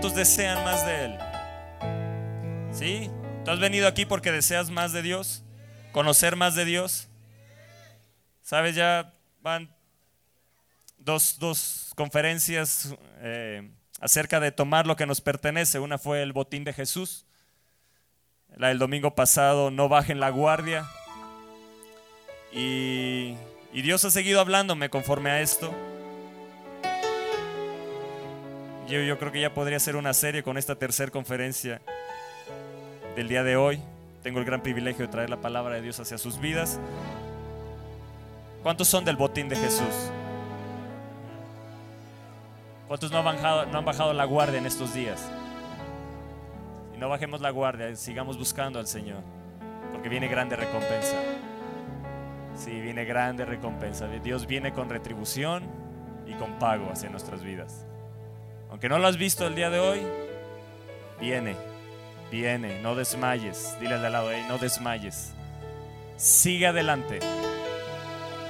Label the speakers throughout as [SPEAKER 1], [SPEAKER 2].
[SPEAKER 1] ¿Cuántos desean más de Él? ¿Sí? ¿Tú has venido aquí porque deseas más de Dios? ¿Conocer más de Dios? ¿Sabes? Ya van dos, dos conferencias eh, acerca de tomar lo que nos pertenece. Una fue el botín de Jesús. La del domingo pasado, no bajen la guardia. Y, y Dios ha seguido hablándome conforme a esto. Yo, creo que ya podría ser una serie con esta tercera conferencia del día de hoy. Tengo el gran privilegio de traer la palabra de Dios hacia sus vidas. ¿Cuántos son del botín de Jesús? ¿Cuántos no han bajado, no han bajado la guardia en estos días? Y no bajemos la guardia, sigamos buscando al Señor, porque viene grande recompensa. Sí, viene grande recompensa. Dios viene con retribución y con pago hacia nuestras vidas. Aunque no lo has visto el día de hoy, viene, viene, no desmayes. Dile al de al lado, no desmayes. Sigue adelante.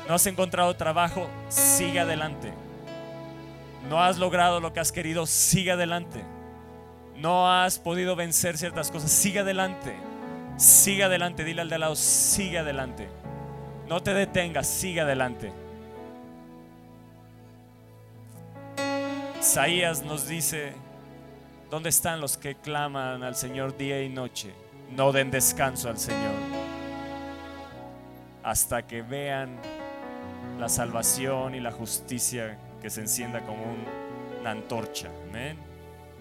[SPEAKER 1] No has encontrado trabajo, sigue adelante. No has logrado lo que has querido, sigue adelante. No has podido vencer ciertas cosas, sigue adelante. Sigue adelante, dile al de al lado, sigue adelante. No te detengas, sigue adelante. Isaías nos dice, ¿dónde están los que claman al Señor día y noche? No den descanso al Señor hasta que vean la salvación y la justicia que se encienda como una antorcha. Amén.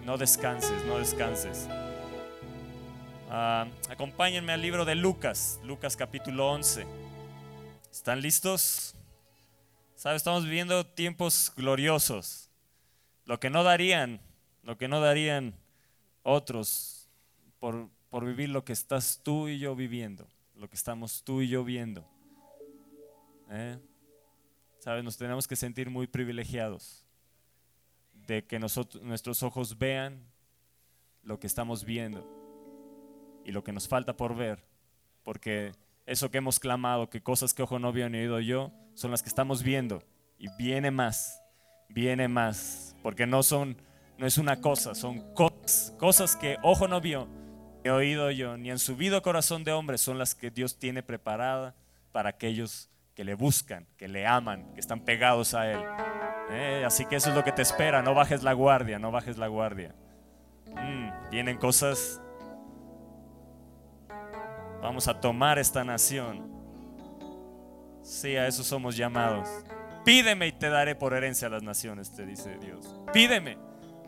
[SPEAKER 1] No descanses, no descanses. Ah, acompáñenme al libro de Lucas, Lucas capítulo 11. ¿Están listos? ¿Sabes? Estamos viviendo tiempos gloriosos. Lo que no darían, lo que no darían otros por, por vivir lo que estás tú y yo viviendo, lo que estamos tú y yo viendo. ¿Eh? ¿Sabes? Nos tenemos que sentir muy privilegiados de que nosotros, nuestros ojos vean lo que estamos viendo y lo que nos falta por ver, porque eso que hemos clamado, que cosas que ojo no vio ni oído yo, son las que estamos viendo y viene más, viene más porque no son, no es una cosa, son cosas, cosas que ojo no vio, ni oído yo, ni han subido corazón de hombre, son las que Dios tiene preparada para aquellos que le buscan, que le aman, que están pegados a Él. Eh, así que eso es lo que te espera, no bajes la guardia, no bajes la guardia. Mm, vienen cosas. Vamos a tomar esta nación. Sí, a eso somos llamados. Pídeme y te daré por herencia a las naciones, te dice Dios. Pídeme,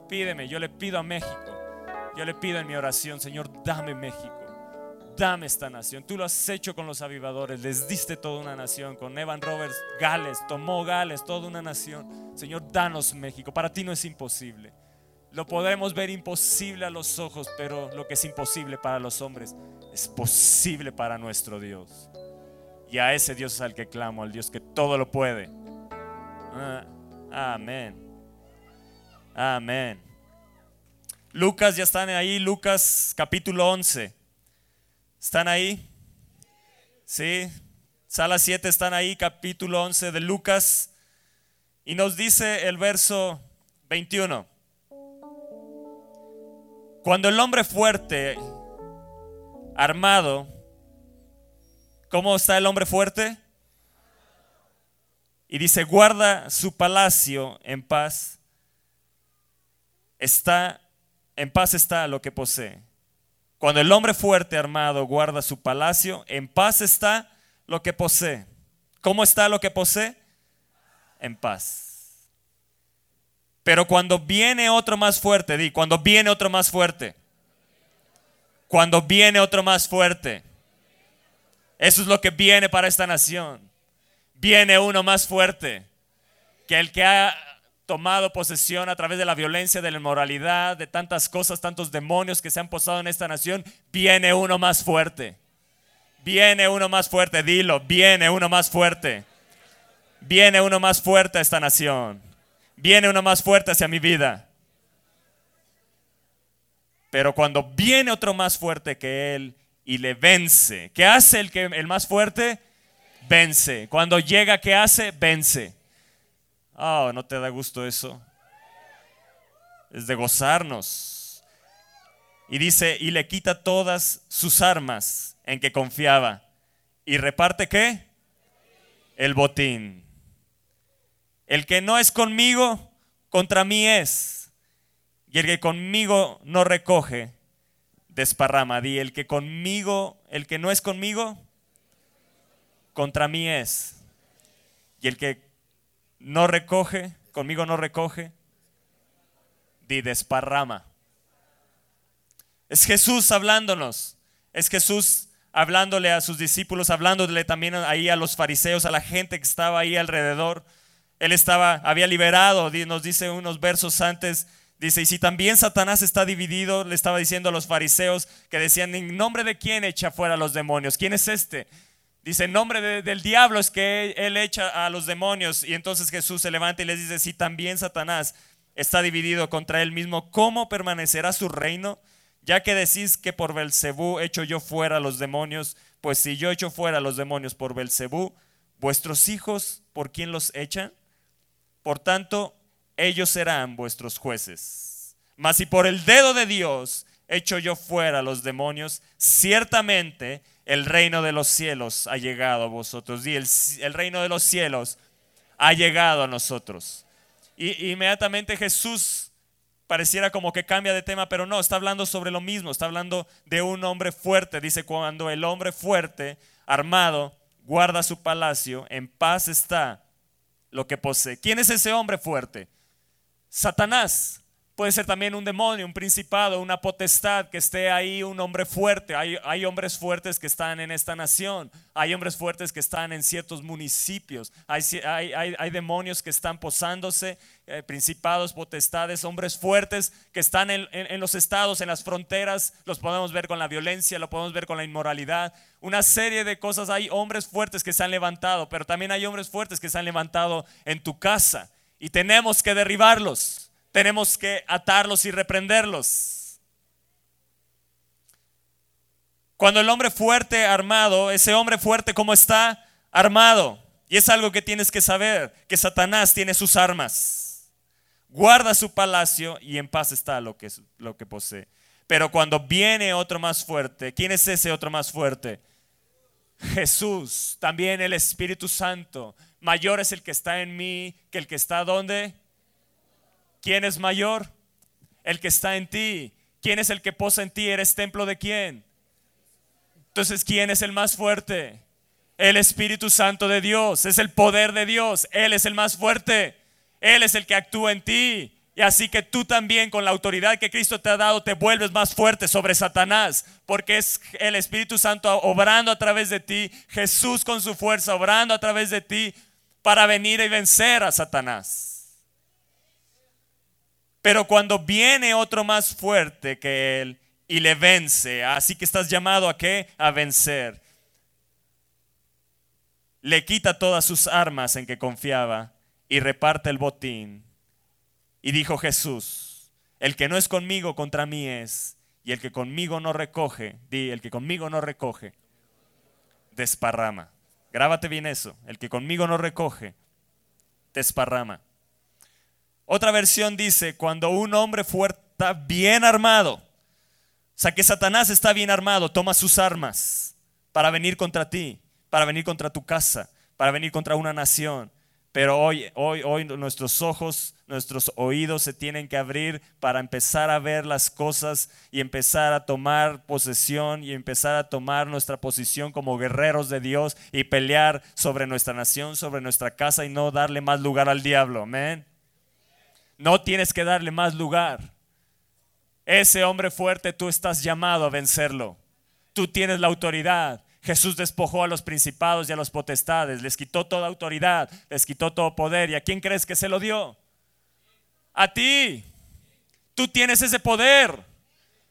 [SPEAKER 1] pídeme. Yo le pido a México. Yo le pido en mi oración, Señor, dame México. Dame esta nación. Tú lo has hecho con los avivadores. Les diste toda una nación. Con Evan Roberts, Gales, tomó Gales, toda una nación. Señor, danos México. Para ti no es imposible. Lo podemos ver imposible a los ojos, pero lo que es imposible para los hombres es posible para nuestro Dios. Y a ese Dios es al que clamo, al Dios que todo lo puede. Ah, amén. Amén. Lucas, ya están ahí, Lucas capítulo 11. ¿Están ahí? Sí. Sala 7 están ahí, capítulo 11 de Lucas. Y nos dice el verso 21. Cuando el hombre fuerte, armado, ¿cómo está el hombre fuerte? Y dice, guarda su palacio en paz. Está, en paz está lo que posee. Cuando el hombre fuerte armado guarda su palacio, en paz está lo que posee. ¿Cómo está lo que posee? En paz. Pero cuando viene otro más fuerte, di, cuando viene otro más fuerte. Cuando viene otro más fuerte. Eso es lo que viene para esta nación viene uno más fuerte que el que ha tomado posesión a través de la violencia, de la inmoralidad, de tantas cosas, tantos demonios que se han posado en esta nación. Viene uno más fuerte. Viene uno más fuerte, dilo, viene uno más fuerte. Viene uno más fuerte a esta nación. Viene uno más fuerte hacia mi vida. Pero cuando viene otro más fuerte que él y le vence, ¿qué hace el, que, el más fuerte? Vence. Cuando llega, ¿qué hace? Vence. Oh, ¿no te da gusto eso? es de gozarnos. Y dice, y le quita todas sus armas en que confiaba. ¿Y reparte qué? El botín. El que no es conmigo, contra mí es. Y el que conmigo no recoge, desparrama. Di, el que conmigo, el que no es conmigo, contra mí es. Y el que no recoge, conmigo no recoge, di, desparrama. Es Jesús hablándonos. Es Jesús hablándole a sus discípulos, hablándole también ahí a los fariseos, a la gente que estaba ahí alrededor. Él estaba, había liberado, nos dice unos versos antes, dice, y si también Satanás está dividido, le estaba diciendo a los fariseos que decían, ¿en nombre de quién echa fuera a los demonios? ¿Quién es este? Dice, en nombre del diablo es que él echa a los demonios. Y entonces Jesús se levanta y les dice, si también Satanás está dividido contra él mismo, ¿cómo permanecerá su reino? Ya que decís que por Belcebú echo yo fuera a los demonios, pues si yo echo fuera a los demonios por Belcebú, vuestros hijos, ¿por quién los echan? Por tanto, ellos serán vuestros jueces. Mas si por el dedo de Dios echo yo fuera a los demonios, ciertamente el reino de los cielos ha llegado a vosotros. Y el, el reino de los cielos ha llegado a nosotros. Y inmediatamente Jesús pareciera como que cambia de tema, pero no, está hablando sobre lo mismo, está hablando de un hombre fuerte. Dice, cuando el hombre fuerte, armado, guarda su palacio, en paz está lo que posee. ¿Quién es ese hombre fuerte? Satanás. Puede ser también un demonio, un principado, una potestad que esté ahí, un hombre fuerte. Hay, hay, hombres fuertes que están en esta nación. Hay hombres fuertes que están en ciertos municipios. Hay, hay, hay demonios que están posándose, eh, principados, potestades, hombres fuertes que están en, en los estados, en las fronteras. Los podemos ver con la violencia, lo podemos ver con la inmoralidad. Una serie de cosas. Hay hombres fuertes que se han levantado, pero también hay hombres fuertes que se han levantado en tu casa. Y tenemos que derribarlos tenemos que atarlos y reprenderlos. Cuando el hombre fuerte armado, ese hombre fuerte como está armado, y es algo que tienes que saber, que Satanás tiene sus armas, guarda su palacio y en paz está lo que, lo que posee. Pero cuando viene otro más fuerte, ¿quién es ese otro más fuerte? Jesús, también el Espíritu Santo. Mayor es el que está en mí que el que está donde? ¿Quién es mayor? El que está en ti. ¿Quién es el que posa en ti? ¿Eres templo de quién? Entonces, ¿quién es el más fuerte? El Espíritu Santo de Dios. Es el poder de Dios. Él es el más fuerte. Él es el que actúa en ti. Y así que tú también con la autoridad que Cristo te ha dado te vuelves más fuerte sobre Satanás, porque es el Espíritu Santo obrando a través de ti, Jesús con su fuerza obrando a través de ti para venir y vencer a Satanás. Pero cuando viene otro más fuerte que él y le vence, así que estás llamado a qué? A vencer. Le quita todas sus armas en que confiaba y reparte el botín. Y dijo Jesús, el que no es conmigo contra mí es, y el que conmigo no recoge, di, el que conmigo no recoge, desparrama. Grábate bien eso, el que conmigo no recoge, desparrama. Otra versión dice, cuando un hombre fuerte está bien armado, o sea que Satanás está bien armado, toma sus armas para venir contra ti, para venir contra tu casa, para venir contra una nación. Pero hoy, hoy, hoy nuestros ojos, nuestros oídos se tienen que abrir para empezar a ver las cosas y empezar a tomar posesión y empezar a tomar nuestra posición como guerreros de Dios y pelear sobre nuestra nación, sobre nuestra casa y no darle más lugar al diablo. Amén. No tienes que darle más lugar. Ese hombre fuerte tú estás llamado a vencerlo. Tú tienes la autoridad. Jesús despojó a los principados y a los potestades, les quitó toda autoridad, les quitó todo poder. ¿Y a quién crees que se lo dio? A ti. Tú tienes ese poder.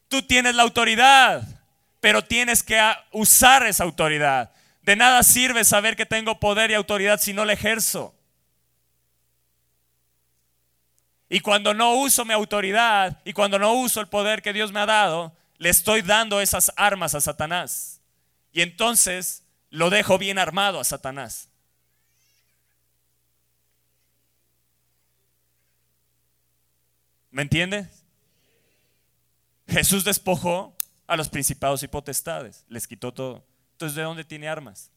[SPEAKER 1] Tú tienes la autoridad, pero tienes que usar esa autoridad. De nada sirve saber que tengo poder y autoridad si no la ejerzo. Y cuando no uso mi autoridad y cuando no uso el poder que Dios me ha dado, le estoy dando esas armas a Satanás. Y entonces lo dejo bien armado a Satanás. ¿Me entiende? Jesús despojó a los principados y potestades, les quitó todo. Entonces, ¿de dónde tiene armas?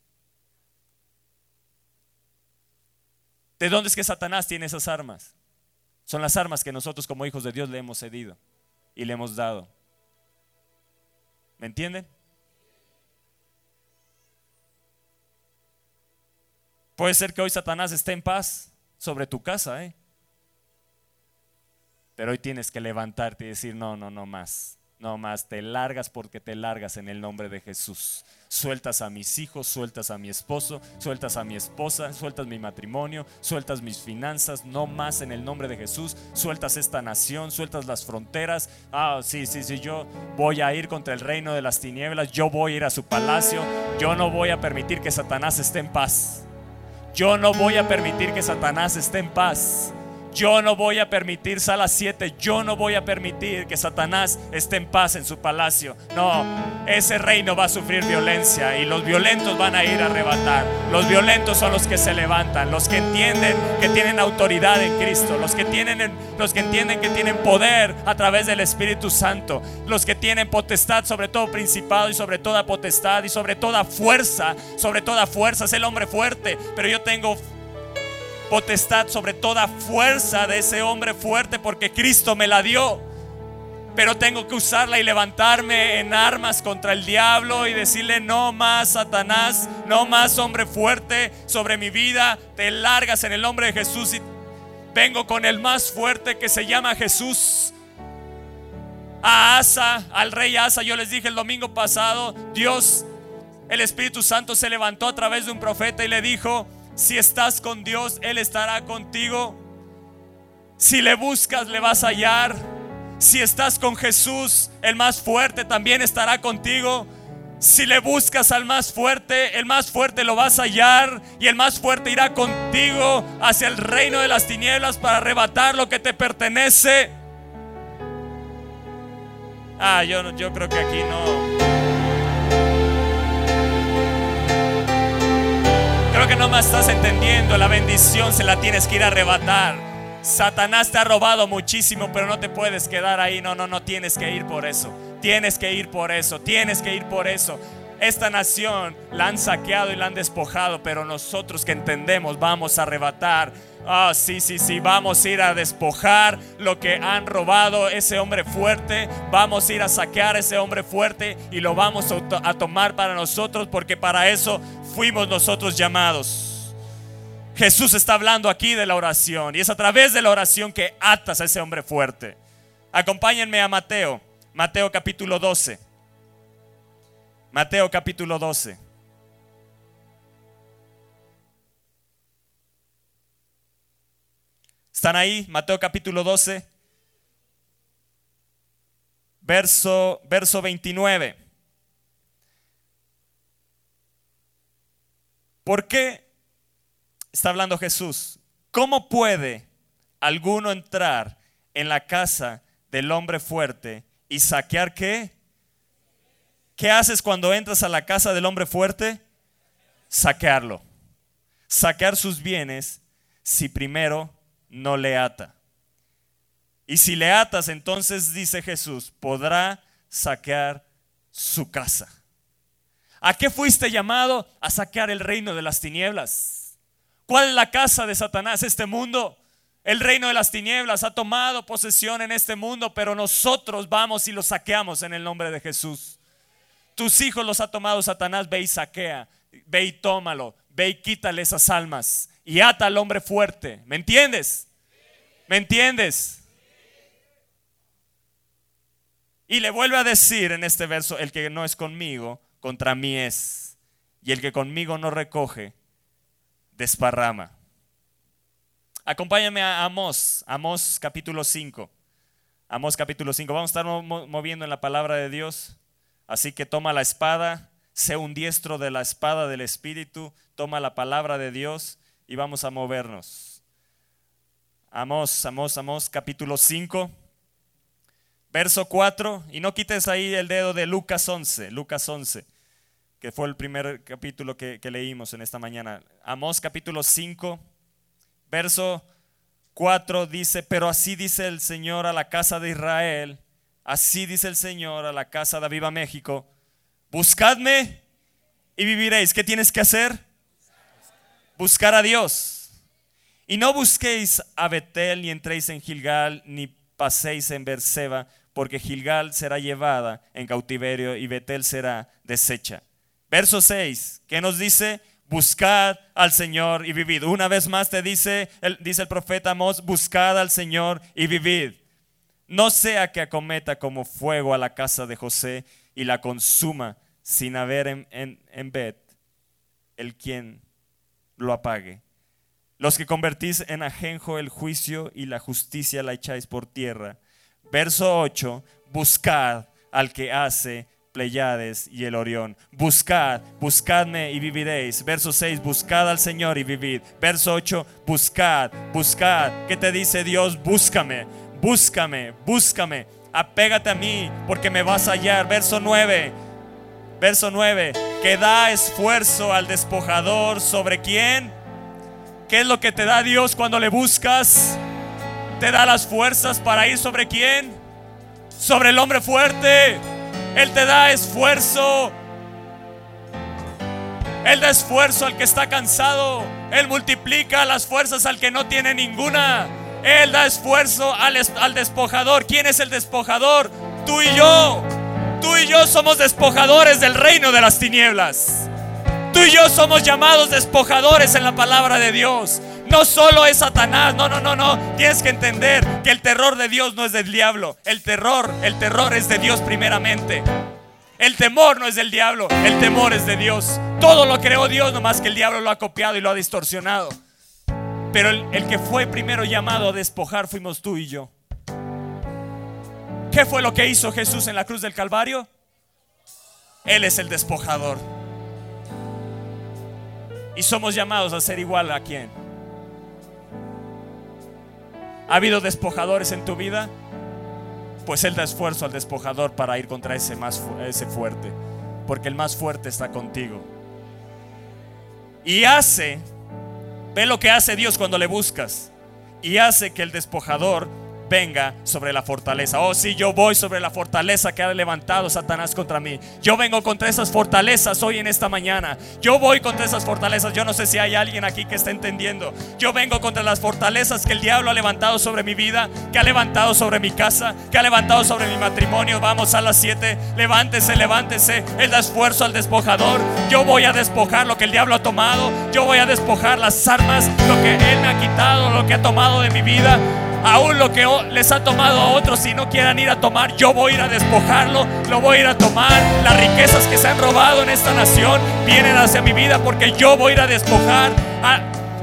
[SPEAKER 1] ¿De dónde es que Satanás tiene esas armas? Son las armas que nosotros como hijos de Dios le hemos cedido y le hemos dado. ¿Me entienden? Puede ser que hoy Satanás esté en paz sobre tu casa, ¿eh? Pero hoy tienes que levantarte y decir, no, no, no más. No más, te largas porque te largas en el nombre de Jesús. Sueltas a mis hijos, sueltas a mi esposo, sueltas a mi esposa, sueltas mi matrimonio, sueltas mis finanzas, no más en el nombre de Jesús. Sueltas esta nación, sueltas las fronteras. Ah, sí, sí, sí, yo voy a ir contra el reino de las tinieblas, yo voy a ir a su palacio, yo no voy a permitir que Satanás esté en paz. Yo no voy a permitir que Satanás esté en paz. Yo no voy a permitir, sala 7, yo no voy a permitir que Satanás esté en paz en su palacio. No, ese reino va a sufrir violencia y los violentos van a ir a arrebatar. Los violentos son los que se levantan, los que entienden que tienen autoridad en Cristo, los que, tienen, los que entienden que tienen poder a través del Espíritu Santo, los que tienen potestad sobre todo principado y sobre toda potestad y sobre toda fuerza, sobre toda fuerza. Es el hombre fuerte, pero yo tengo sobre toda fuerza de ese hombre fuerte porque Cristo me la dio. Pero tengo que usarla y levantarme en armas contra el diablo y decirle, no más Satanás, no más hombre fuerte sobre mi vida, te largas en el nombre de Jesús y vengo con el más fuerte que se llama Jesús. A Asa, al rey Asa, yo les dije el domingo pasado, Dios, el Espíritu Santo se levantó a través de un profeta y le dijo, si estás con Dios, Él estará contigo. Si le buscas, le vas a hallar. Si estás con Jesús, el más fuerte también estará contigo. Si le buscas al más fuerte, el más fuerte lo vas a hallar y el más fuerte irá contigo hacia el reino de las tinieblas para arrebatar lo que te pertenece. Ah, yo, yo creo que aquí no. No más estás entendiendo. La bendición se la tienes que ir a arrebatar. Satanás te ha robado muchísimo, pero no te puedes quedar ahí. No, no, no tienes que ir por eso. Tienes que ir por eso. Tienes que ir por eso. Esta nación la han saqueado y la han despojado, pero nosotros que entendemos vamos a arrebatar. Ah, sí, sí, sí, vamos a ir a despojar lo que han robado ese hombre fuerte. Vamos a ir a saquear ese hombre fuerte y lo vamos a, a tomar para nosotros porque para eso fuimos nosotros llamados. Jesús está hablando aquí de la oración y es a través de la oración que atas a ese hombre fuerte. Acompáñenme a Mateo, Mateo capítulo 12. Mateo capítulo 12. ¿Están ahí? Mateo capítulo 12. Verso, verso 29. ¿Por qué está hablando Jesús? ¿Cómo puede alguno entrar en la casa del hombre fuerte y saquear qué? ¿Qué haces cuando entras a la casa del hombre fuerte? Saquearlo. Saquear sus bienes si primero no le ata. Y si le atas, entonces dice Jesús, podrá saquear su casa. ¿A qué fuiste llamado? A saquear el reino de las tinieblas. ¿Cuál es la casa de Satanás? Este mundo. El reino de las tinieblas ha tomado posesión en este mundo, pero nosotros vamos y lo saqueamos en el nombre de Jesús. Tus hijos los ha tomado Satanás, ve y saquea, ve y tómalo, ve y quítale esas almas y ata al hombre fuerte. ¿Me entiendes? ¿Me entiendes? Y le vuelve a decir en este verso, el que no es conmigo, contra mí es, y el que conmigo no recoge, desparrama. Acompáñame a Amós, Amós capítulo 5. Amós capítulo 5. Vamos a estar moviendo en la palabra de Dios. Así que toma la espada, sé un diestro de la espada del Espíritu, toma la palabra de Dios y vamos a movernos. Amós, Amós, Amós capítulo 5 verso 4, y no quites ahí el dedo de Lucas 11, Lucas 11 que fue el primer capítulo que, leímos en esta mañana. Amós capítulo 5, verso 4 dice, pero así dice el Señor a la casa de Israel, así dice el Señor a la casa de Aviva México, buscadme y viviréis. ¿Qué tienes que hacer? Buscar a Dios. Y no busquéis a Betel, ni entréis en Gilgal, ni paséis en Berseba, porque Gilgal será llevada en cautiverio y Betel será deshecha. Verso 6, ¿qué nos dice? Buscad al Señor y vivid. Una vez más te dice, el, dice el profeta Amos, buscad al Señor y vivid. No sea que acometa como fuego a la casa de José y la consuma sin haber en, en, en Bet el quien lo apague. Los que convertís en ajenjo el juicio y la justicia la echáis por tierra. Verso 8, buscad al que hace Pleiades y el Orión. Buscad, buscadme y viviréis. Verso 6, buscad al Señor y vivid. Verso 8, buscad, buscad. ¿Qué te dice Dios? Búscame, búscame, búscame. Apégate a mí porque me vas a hallar. Verso 9, verso 9, que da esfuerzo al despojador sobre quién. ¿Qué es lo que te da Dios cuando le buscas? Te da las fuerzas para ir sobre quién? Sobre el hombre fuerte. Él te da esfuerzo. Él da esfuerzo al que está cansado. Él multiplica las fuerzas al que no tiene ninguna. Él da esfuerzo al, despojador. ¿Quién es el despojador? Tú y yo. Tú y yo somos despojadores del reino de las tinieblas. Tú y yo somos llamados despojadores en la palabra de Dios. No solo es Satanás, no, no, no, no. Tienes que entender que el terror de Dios no es del diablo. El terror, el terror es de Dios primeramente. El temor no es del diablo, el temor es de Dios. Todo lo creó Dios, nomás que el diablo lo ha copiado y lo ha distorsionado. Pero el, el que fue primero llamado a despojar fuimos tú y yo. ¿Qué fue lo que hizo Jesús en la cruz del Calvario? Él es el despojador. Y somos llamados a ser igual a quién. ¿Ha habido despojadores en tu vida? Pues Él da esfuerzo al despojador para ir contra ese, más, ese fuerte. Porque el más fuerte está contigo. Y hace, ve lo que hace Dios cuando le buscas. Y hace que el despojador venga sobre la fortaleza. Oh, si yo voy sobre la fortaleza que ha levantado Satanás contra mí. Yo vengo contra esas fortalezas hoy en esta mañana. Yo voy contra esas fortalezas. Yo no sé si hay alguien aquí que está entendiendo. Yo vengo contra las fortalezas que el diablo ha levantado sobre mi vida, que ha levantado sobre mi casa, que ha levantado sobre mi matrimonio. Vamos a las 7. Levántese, levántese. Da esfuerzo al despojador. Yo voy a despojar lo que el diablo ha tomado. Yo voy a despojar las armas, lo que él me ha quitado, lo que ha tomado de mi vida aún lo que les ha tomado a otros, si no quieran ir a tomar, yo voy a ir a despojarlo, lo voy a ir a tomar. Las riquezas que se han robado en esta nación vienen hacia mi vida porque yo voy a ir a despojar a,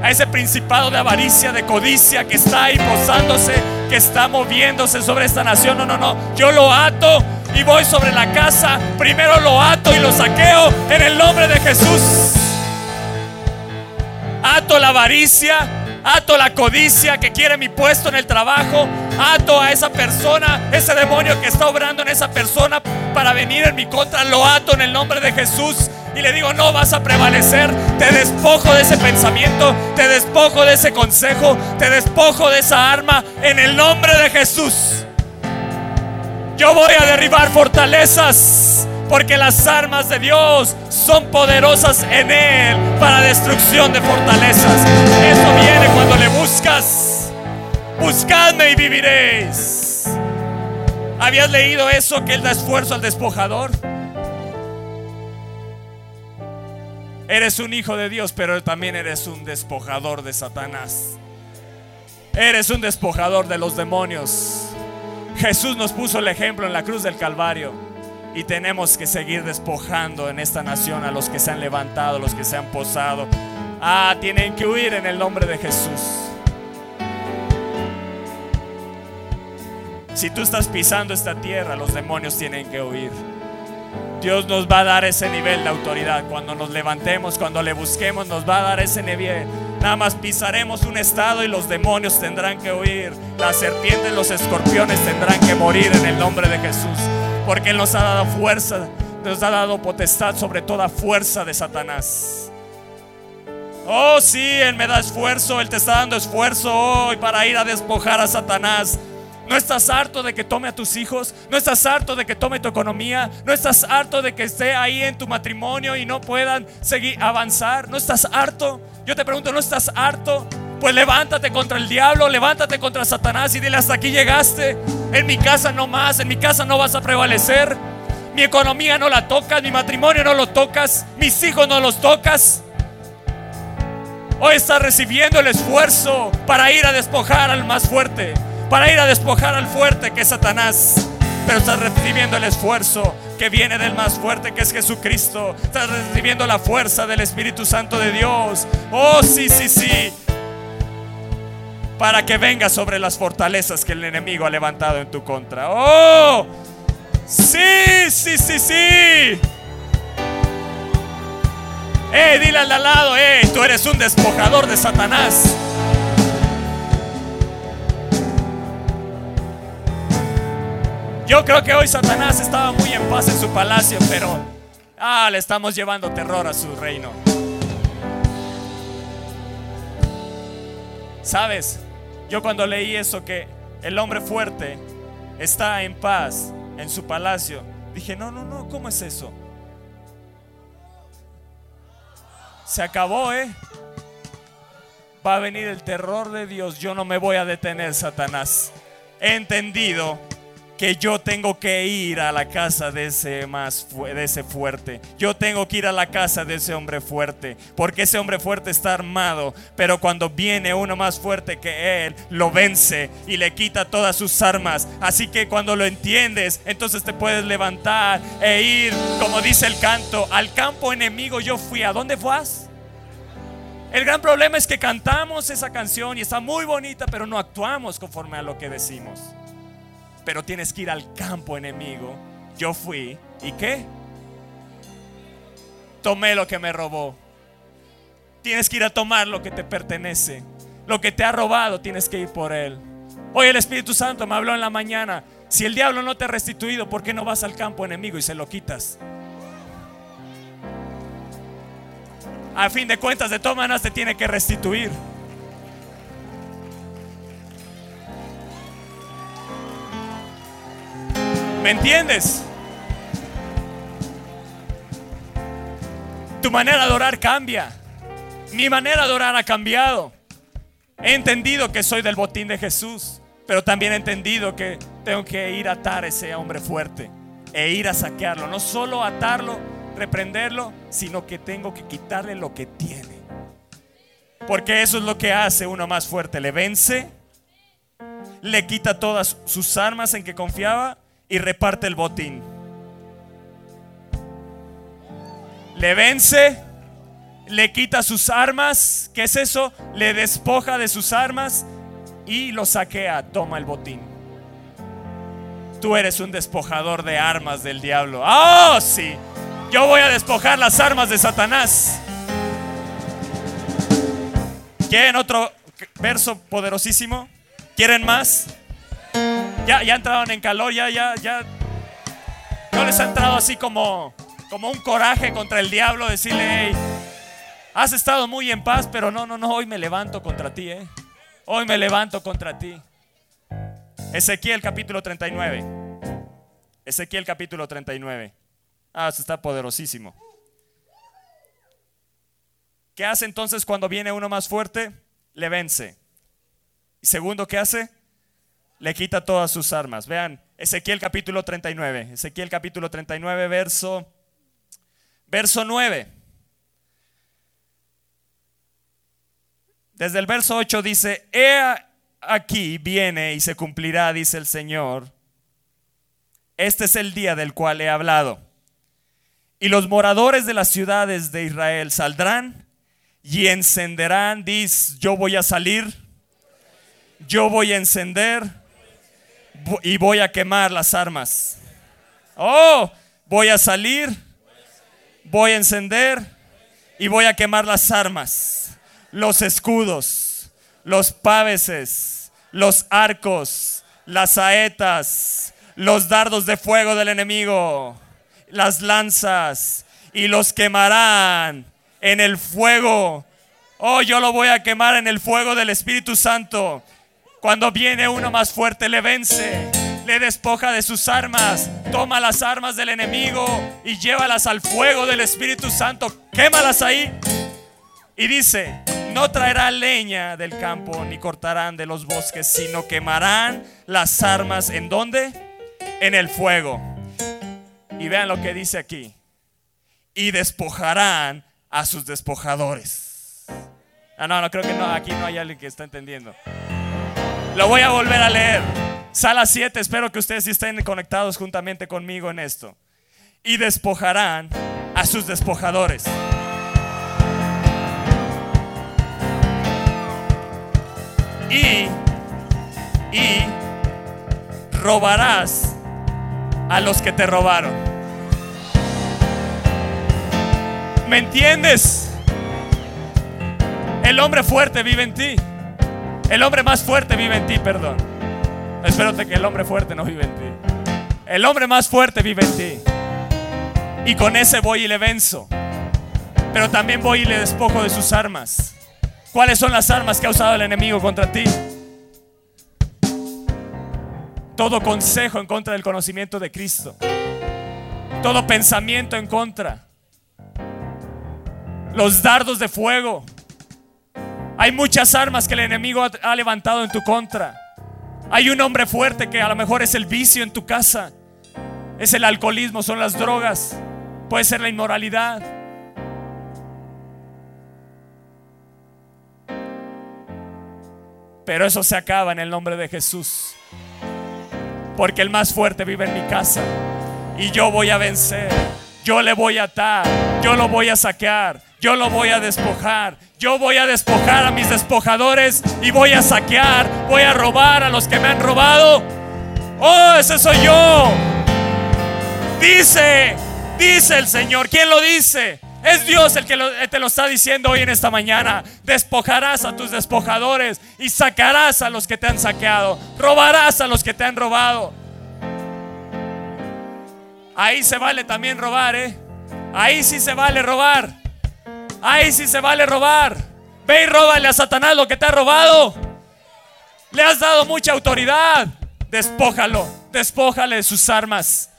[SPEAKER 1] ese principado de avaricia, de codicia que está ahí posándose, que está moviéndose sobre esta nación. No, no, no, yo lo ato y voy sobre la casa. Primero lo ato y lo saqueo en el nombre de Jesús. Ato la avaricia, ato la codicia que quiere mi puesto en el trabajo, ato a esa persona, ese demonio que está obrando en esa persona para venir en mi contra, lo ato en el nombre de Jesús y le digo, no vas a prevalecer, te despojo de ese pensamiento, te despojo de ese consejo, te despojo de esa arma en el nombre de Jesús. Yo voy a derribar fortalezas porque las armas de Dios son poderosas en Él para destrucción de fortalezas. Eso viene cuando le buscas. Buscadme y viviréis. ¿Habías leído eso que Él da esfuerzo al despojador? Eres un hijo de Dios, pero también eres un despojador de Satanás. Eres un despojador de los demonios. Jesús nos puso el ejemplo en la cruz del Calvario. Y tenemos que seguir despojando en esta nación a los que se han levantado, los que se han posado. Ah, tienen que huir en el nombre de Jesús. Si tú estás pisando esta tierra, los demonios tienen que huir. Dios nos va a dar ese nivel de autoridad. Cuando nos levantemos, cuando le busquemos, nos va a dar ese nivel. Nada más pisaremos un estado y los demonios tendrán que huir. Las serpientes, los escorpiones tendrán que morir en el nombre de Jesús. Porque Él nos ha dado fuerza, nos ha dado potestad sobre toda fuerza de Satanás. Oh, sí, Él me da esfuerzo, Él te está dando esfuerzo hoy para ir a despojar a Satanás. ¿No estás harto de que tome a tus hijos? ¿No estás harto de que tome tu economía? ¿No estás harto de que esté ahí en tu matrimonio y no puedan seguir avanzar? ¿No estás harto? Yo te pregunto, ¿no estás harto? Pues levántate contra el diablo, levántate contra Satanás y dile hasta aquí llegaste. En mi casa no más, en mi casa no vas a prevalecer. Mi economía no la tocas, mi matrimonio no lo tocas, mis hijos no los tocas. Hoy estás recibiendo el esfuerzo para ir a despojar al más fuerte, para ir a despojar al fuerte que es Satanás. Pero estás recibiendo el esfuerzo que viene del más fuerte que es Jesucristo. Estás recibiendo la fuerza del Espíritu Santo de Dios. Oh, sí, sí, sí. Para que venga sobre las fortalezas que el enemigo ha levantado en tu contra. Oh, sí, sí, sí, sí. Eh, dile al al lado, eh, tú eres un despojador de Satanás. Yo creo que hoy Satanás estaba muy en paz en su palacio, pero ah, le estamos llevando terror a su reino. ¿Sabes? Yo cuando leí eso que el hombre fuerte está en paz en su palacio, dije, no, no, no, ¿cómo es eso? Se acabó, ¿eh? Va a venir el terror de Dios. Yo no me voy a detener, Satanás. He entendido que yo tengo que ir a la casa de ese más de ese fuerte. Yo tengo que ir a la casa de ese hombre fuerte, porque ese hombre fuerte está armado, pero cuando viene uno más fuerte que él, lo vence y le quita todas sus armas. Así que cuando lo entiendes, entonces te puedes levantar e ir, como dice el canto, al campo enemigo yo fui. ¿A dónde vas? El gran problema es que cantamos esa canción y está muy bonita, pero no actuamos conforme a lo que decimos. Pero tienes que ir al campo enemigo. Yo fui. ¿Y qué? Tomé lo que me robó. Tienes que ir a tomar lo que te pertenece. Lo que te ha robado, tienes que ir por él. Hoy el Espíritu Santo me habló en la mañana. Si el diablo no te ha restituido, ¿por qué no vas al campo enemigo y se lo quitas? a fin de cuentas, de todas maneras te tiene que restituir. ¿Me entiendes? Tu manera de adorar cambia. Mi manera de adorar ha cambiado. He entendido que soy del botín de Jesús, pero también he entendido que tengo que ir a atar a ese hombre fuerte e ir a saquearlo. No solo atarlo, reprenderlo, sino que tengo que quitarle lo que tiene. Porque eso es lo que hace uno más fuerte. Le vence, le quita todas sus armas en que confiaba y reparte el botín. Le vence, le quita sus armas. ¿Qué es eso? Le despoja de sus armas y lo saquea, toma el botín. Tú eres un despojador de armas del diablo. ¡Oh, sí! Yo voy a despojar las armas de Satanás. ¿Quieren otro verso poderosísimo? ¿Quieren más? Ya, ya entraron en calor, ya, ya, ya. Yo les he entrado así como, como un coraje contra el diablo, decirle, has estado muy en paz, pero no, no, no, hoy me levanto contra ti, ¿eh? Hoy me levanto contra ti. Ezequiel capítulo 39. Ezequiel capítulo 39. Ah, está poderosísimo. ¿Qué hace entonces cuando viene uno más fuerte? Le vence. Y segundo, ¿qué hace? Le quita todas sus armas. Vean, Ezequiel capítulo 39. Ezequiel capítulo 39, verso, verso 9. Desde el verso 8 dice, he aquí viene y se cumplirá, dice el Señor. Este es el día del cual he hablado y los moradores de las ciudades de Israel saldrán y encenderán, dice, yo voy a salir, yo voy a encender y voy a quemar las armas. Oh, voy a salir, voy a encender y voy a quemar las armas, los escudos, los páveses, los arcos, las saetas, los dardos de fuego del enemigo las lanzas y los quemarán en el fuego. Oh, yo lo voy a quemar en el fuego del Espíritu Santo. Cuando viene uno más fuerte, le vence, le despoja de sus armas, toma las armas del enemigo y llévalas al fuego del Espíritu Santo, quémalas ahí. Y dice, no traerá leña del campo ni cortarán de los bosques, sino quemarán las armas en dónde? En el fuego. Y vean lo que dice aquí. Y despojarán a sus despojadores. Ah, no, no creo que no, aquí no hay alguien que está entendiendo. Lo voy a volver a leer. Sala 7, espero que ustedes estén conectados juntamente conmigo en esto. Y despojarán a sus despojadores. Y, y robarás a los que te robaron. ¿Me entiendes? El hombre fuerte vive en ti. El hombre más fuerte vive en ti, perdón. Espérate que el hombre fuerte no vive en ti. El hombre más fuerte vive en ti. Y con ese voy y le venzo. Pero también voy y le despojo de sus armas. ¿Cuáles son las armas que ha usado el enemigo contra ti? Todo consejo en contra del conocimiento de Cristo. Todo pensamiento en contra. Los dardos de fuego. Hay muchas armas que el enemigo ha levantado en tu contra. Hay un hombre fuerte que a lo mejor es el vicio en tu casa. Es el alcoholismo, son las drogas. Puede ser la inmoralidad. Pero eso se acaba en el nombre de Jesús. Porque el más fuerte vive en mi casa. Y yo voy a vencer. Yo le voy a atar. Yo lo voy a saquear yo lo voy a despojar. Yo voy a despojar a mis despojadores y voy a saquear, voy a robar a los que me han robado. Oh, ese soy yo. Dice, dice el Señor. ¿Quién lo dice? Es Dios el que te lo está diciendo hoy en esta mañana. Despojarás a tus despojadores y sacarás a los que te han saqueado. Robarás a los que te han robado. Ahí se vale también robar, ¿eh? Ahí sí se vale robar. Ahí sí se vale robar. Ve y róbale a Satanás lo que te ha robado. Le has dado mucha autoridad. Despójalo. Despójale de sus armas.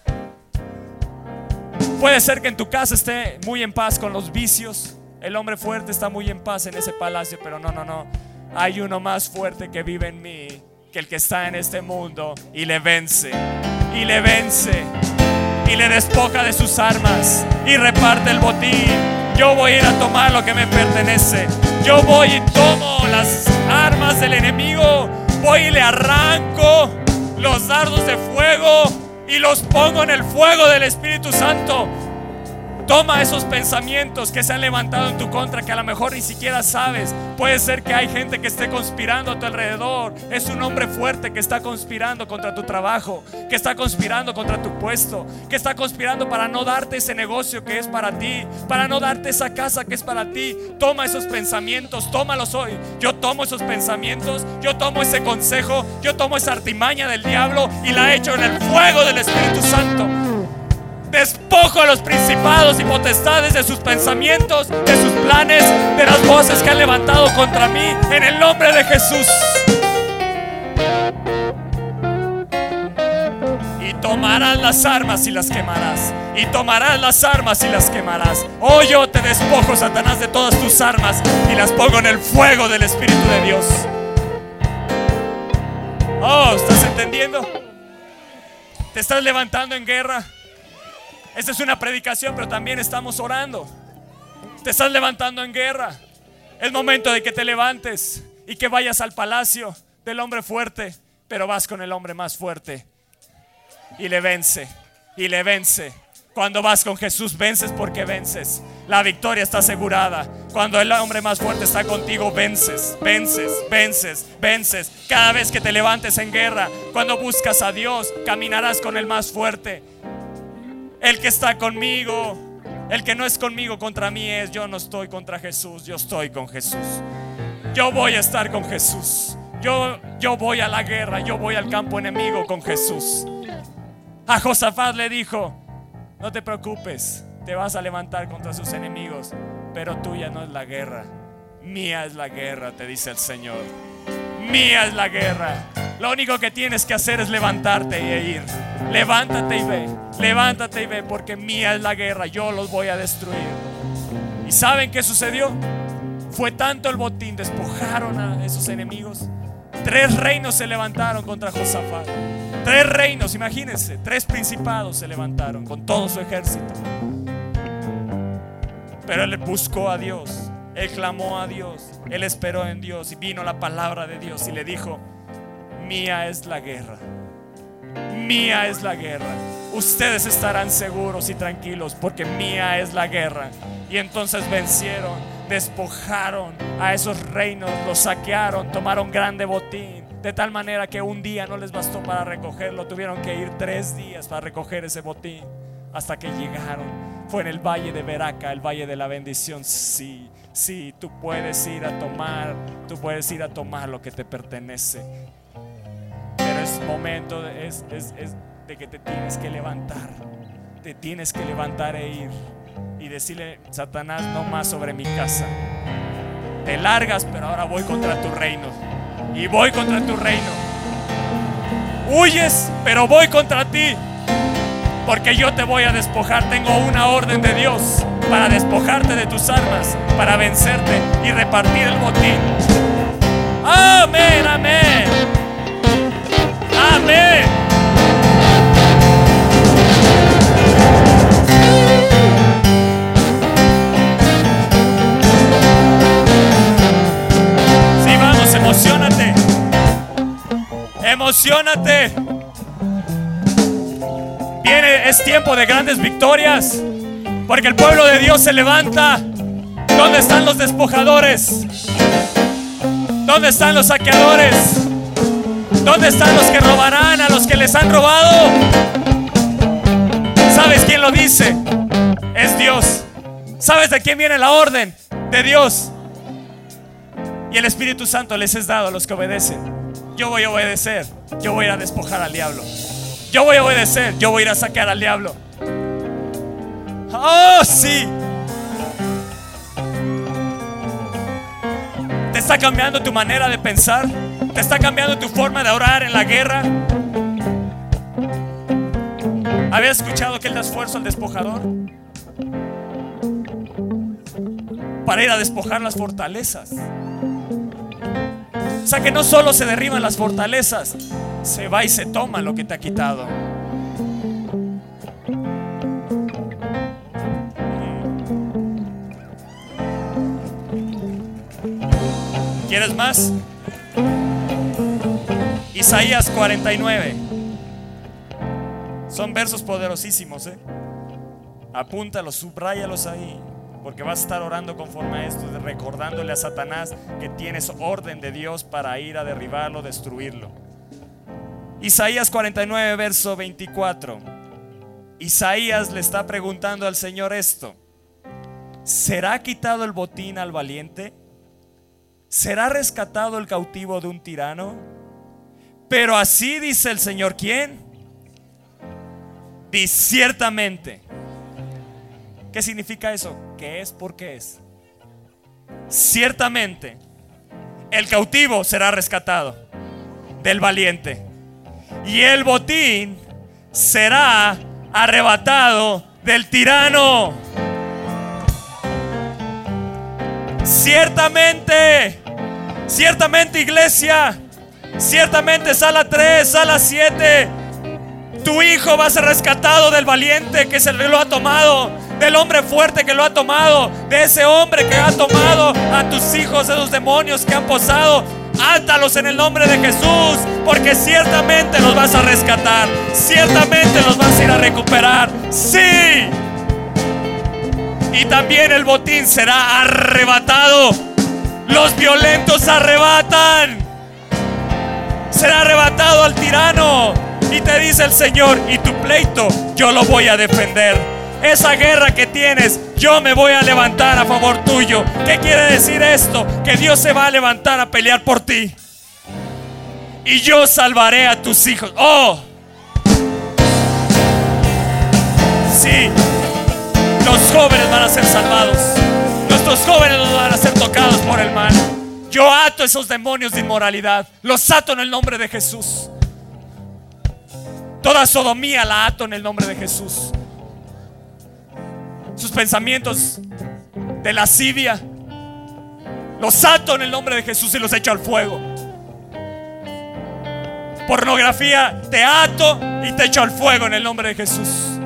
[SPEAKER 1] Puede ser que en tu casa esté muy en paz con los vicios. El hombre fuerte está muy en paz en ese palacio, pero no, no, no. Hay uno más fuerte que vive en mí que el que está en este mundo y le vence. Y le vence. Y le despoja de sus armas. Y reparte el botín yo voy a ir a tomar lo que me pertenece. Yo voy y tomo las armas del enemigo. Voy y le arranco los dardos de fuego y los pongo en el fuego del Espíritu Santo. Toma esos pensamientos que se han levantado en tu contra que a lo mejor ni siquiera sabes. Puede ser que hay gente que esté conspirando a tu alrededor. Es un hombre fuerte que está conspirando contra tu trabajo, que está conspirando contra tu puesto, que está conspirando para no darte ese negocio que es para ti, para no darte esa casa que es para ti. Toma esos pensamientos, tómalos hoy. Yo tomo esos pensamientos, yo tomo ese consejo, yo tomo esa artimaña del diablo y la echo en el fuego del Espíritu Santo. Despojo a los principados y potestades de sus pensamientos, de sus planes, de las voces que han levantado contra mí en el nombre de Jesús. Y tomarás las armas y las quemarás. Y tomarás las armas y las quemarás. Oh, yo te despojo, Satanás, de todas tus armas y las pongo en el fuego del Espíritu de Dios. Oh, ¿estás entendiendo? ¿Te estás levantando en guerra? Esta es una predicación, pero también estamos orando. Te estás levantando en guerra. Es momento de que te levantes y que vayas al palacio del hombre fuerte, pero vas con el hombre más fuerte. Y le vence, y le vence. Cuando vas con Jesús, vences porque vences. La victoria está asegurada. Cuando el hombre más fuerte está contigo, vences, vences, vences, vences. Cada vez que te levantes en guerra, cuando buscas a Dios, caminarás con el más fuerte. El que está conmigo, el que no es conmigo contra mí es, yo no estoy contra Jesús, yo estoy con Jesús. Yo voy a estar con Jesús. Yo, yo voy a la guerra, yo voy al campo enemigo con Jesús. A Josafat le dijo, no te preocupes, te vas a levantar contra sus enemigos, pero tuya no es la guerra, Mía es la guerra, te dice el Señor. Mía es la guerra. Lo único que tienes que hacer es levantarte e ir. Levántate y ve. Levántate y ve porque mía es la guerra. Yo los voy a destruir. ¿Y saben qué sucedió? Fue tanto el botín, despojaron a esos enemigos. Tres reinos se levantaron contra Josafat. Tres reinos, imagínense, tres principados se levantaron con todo su ejército. Pero él buscó a Dios, él clamó a Dios, él esperó en Dios y vino la palabra de Dios y le dijo, mía es la guerra, mía es la guerra. Ustedes estarán seguros y tranquilos porque mía es la guerra. Y entonces vencieron, despojaron a esos reinos, los saquearon, tomaron grande botín. De tal manera que un día no les bastó para recogerlo, tuvieron que ir tres días para recoger ese botín hasta que llegaron. Fue en el valle de Veraca, el valle de la bendición. Sí, sí, tú puedes ir a tomar, tú puedes ir a tomar lo que te pertenece. Pero es momento, de, es, es, es de que te tienes que levantar. Te tienes que levantar e ir y decirle, Satanás, no más sobre mi casa. Te largas, pero ahora voy contra tu reino. Y voy contra tu reino. Huyes, pero voy contra ti. Porque yo te voy a despojar. Tengo una orden de Dios para despojarte de tus armas, para vencerte y repartir el botín. Amén, amén. Amén. Sí, vamos, emocionate. Emocionate. Viene, es tiempo de grandes victorias. Porque el pueblo de Dios se levanta. ¿Dónde están los despojadores? ¿Dónde están los saqueadores? ¿Dónde están los que robarán a los que les han robado? ¿Sabes quién lo dice? Es Dios. ¿Sabes de quién viene la orden? De Dios. Y el Espíritu Santo les es dado a los que obedecen. Yo voy a obedecer. Yo voy a ir a despojar al diablo. Yo voy a obedecer. Yo voy a ir a sacar al diablo. Oh, sí. Te está cambiando tu manera de pensar. Te está cambiando tu forma de orar en la guerra. ¿Habías escuchado que él da esfuerzo al despojador? Para ir a despojar las fortalezas. O sea que no solo se derriban las fortalezas, se va y se toma lo que te ha quitado. ¿Quieres más? Isaías 49. Son versos poderosísimos, ¿eh? Apúntalos, subráyalos ahí. Porque vas a estar orando conforme a esto, recordándole a Satanás que tienes orden de Dios para ir a derribarlo, destruirlo. Isaías 49, verso 24. Isaías le está preguntando al Señor esto. ¿Será quitado el botín al valiente? ¿Será rescatado el cautivo de un tirano? Pero así dice el Señor, ¿quién? Dice ciertamente. ¿Qué significa eso? ¿Qué es porque es? Ciertamente, el cautivo será rescatado del valiente. Y el botín será arrebatado del tirano. Ciertamente, ciertamente iglesia, ciertamente sala 3, sala 7, tu hijo va a ser rescatado del valiente que se lo ha tomado, del hombre fuerte que lo ha tomado, de ese hombre que ha tomado a tus hijos, esos demonios que han posado. Átalos en el nombre de Jesús, porque ciertamente los vas a rescatar, ciertamente los vas a ir a recuperar. Sí. Y también el botín será arrebatado. Los violentos arrebatan. Será arrebatado al tirano. Y te dice el Señor, y tu pleito yo lo voy a defender. Esa guerra que tienes, yo me voy a levantar a favor tuyo. ¿Qué quiere decir esto? Que Dios se va a levantar a pelear por ti. Y yo salvaré a tus hijos. Oh. Sí. Los jóvenes van a ser salvados. Esos jóvenes no van a ser tocados por el mal. Yo ato esos demonios de inmoralidad. Los ato en el nombre de Jesús. Toda sodomía la ato en el nombre de Jesús. Sus pensamientos de lascivia los ato en el nombre de Jesús y los echo al fuego. Pornografía, te ato y te echo al fuego en el nombre de Jesús.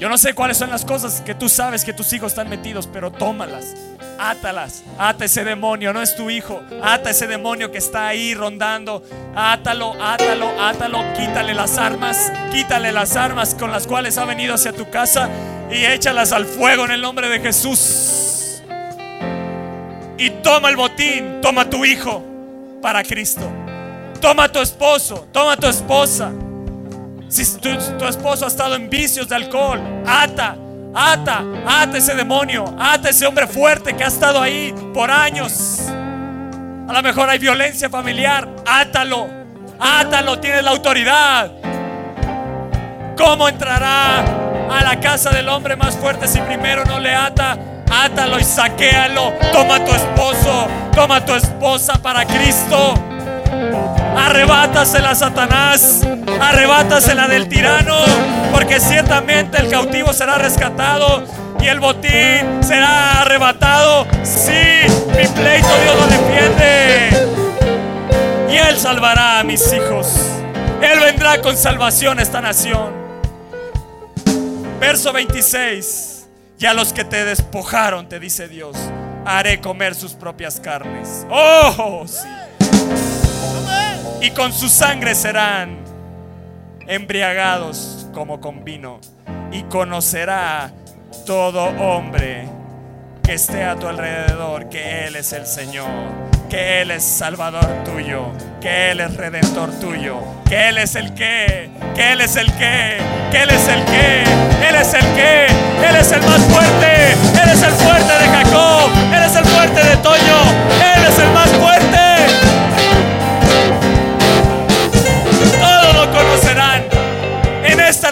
[SPEAKER 1] Yo no sé cuáles son las cosas que tú sabes que tus hijos están metidos, pero tómalas, átalas, ata ese demonio, no es tu hijo, ata ese demonio que está ahí rondando, átalo, átalo, átalo, quítale las armas, quítale las armas con las cuales ha venido hacia tu casa y échalas al fuego en el nombre de Jesús. Y toma el botín, toma tu hijo para Cristo, toma tu esposo, toma tu esposa. Si tu, esposo ha estado en vicios de alcohol, ata, ata, ata ese demonio, ata ese hombre fuerte que ha estado ahí por años. A lo mejor hay violencia familiar, átalo, átalo, tienes la autoridad. ¿Cómo entrará a la casa del hombre más fuerte si primero no le ata? Átalo y saquéalo. Toma tu esposo, toma tu esposa para Cristo. Arrebátasela, Satanás. Arrebátasela del tirano. Porque ciertamente el cautivo será rescatado y el botín será arrebatado. Sí, mi pleito Dios lo defiende. Y Él salvará a mis hijos. Él vendrá con salvación a esta nación. Verso 26. Y a los que te despojaron, te dice Dios, haré comer sus propias carnes. Oh, sí y con su sangre serán embriagados como con vino. Y conocerá todo hombre que esté a tu alrededor que Él es el Señor, que Él es Salvador tuyo, que Él es Redentor tuyo, que Él es el que, que Él es el que, que Él es el que, Él es el que, Él es el más fuerte, Él es el fuerte de Jacob, Él es el fuerte de Toño, Él es el más fuerte.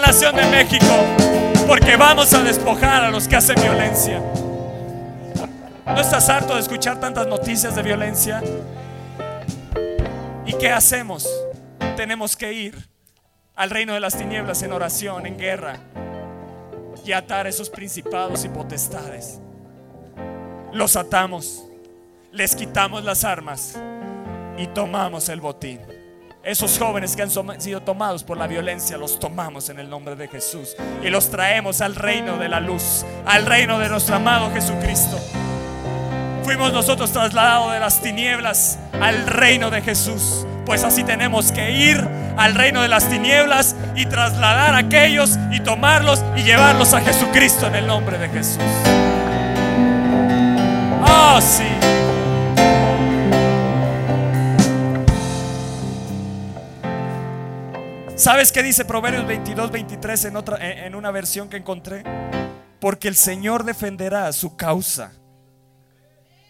[SPEAKER 1] De México, porque vamos a despojar a los que hacen violencia. ¿No estás harto de escuchar tantas noticias de violencia? ¿Y qué hacemos? Tenemos que ir al reino de las tinieblas en oración, en guerra, y atar esos principados y potestades. Los atamos, les quitamos las armas y tomamos el botín. Esos jóvenes que han sido tomados por la violencia, los tomamos en el nombre de Jesús y los traemos al reino de la luz, al reino de nuestro amado Jesucristo. Fuimos nosotros trasladados de las tinieblas al reino de Jesús. Pues así tenemos que ir al reino de las tinieblas y trasladar a aquellos y tomarlos y llevarlos a Jesucristo en el nombre de Jesús. Oh, sí. ¿Sabes qué dice Proverbios 22, 23 en, otra, en una versión que encontré? Porque el Señor defenderá su causa.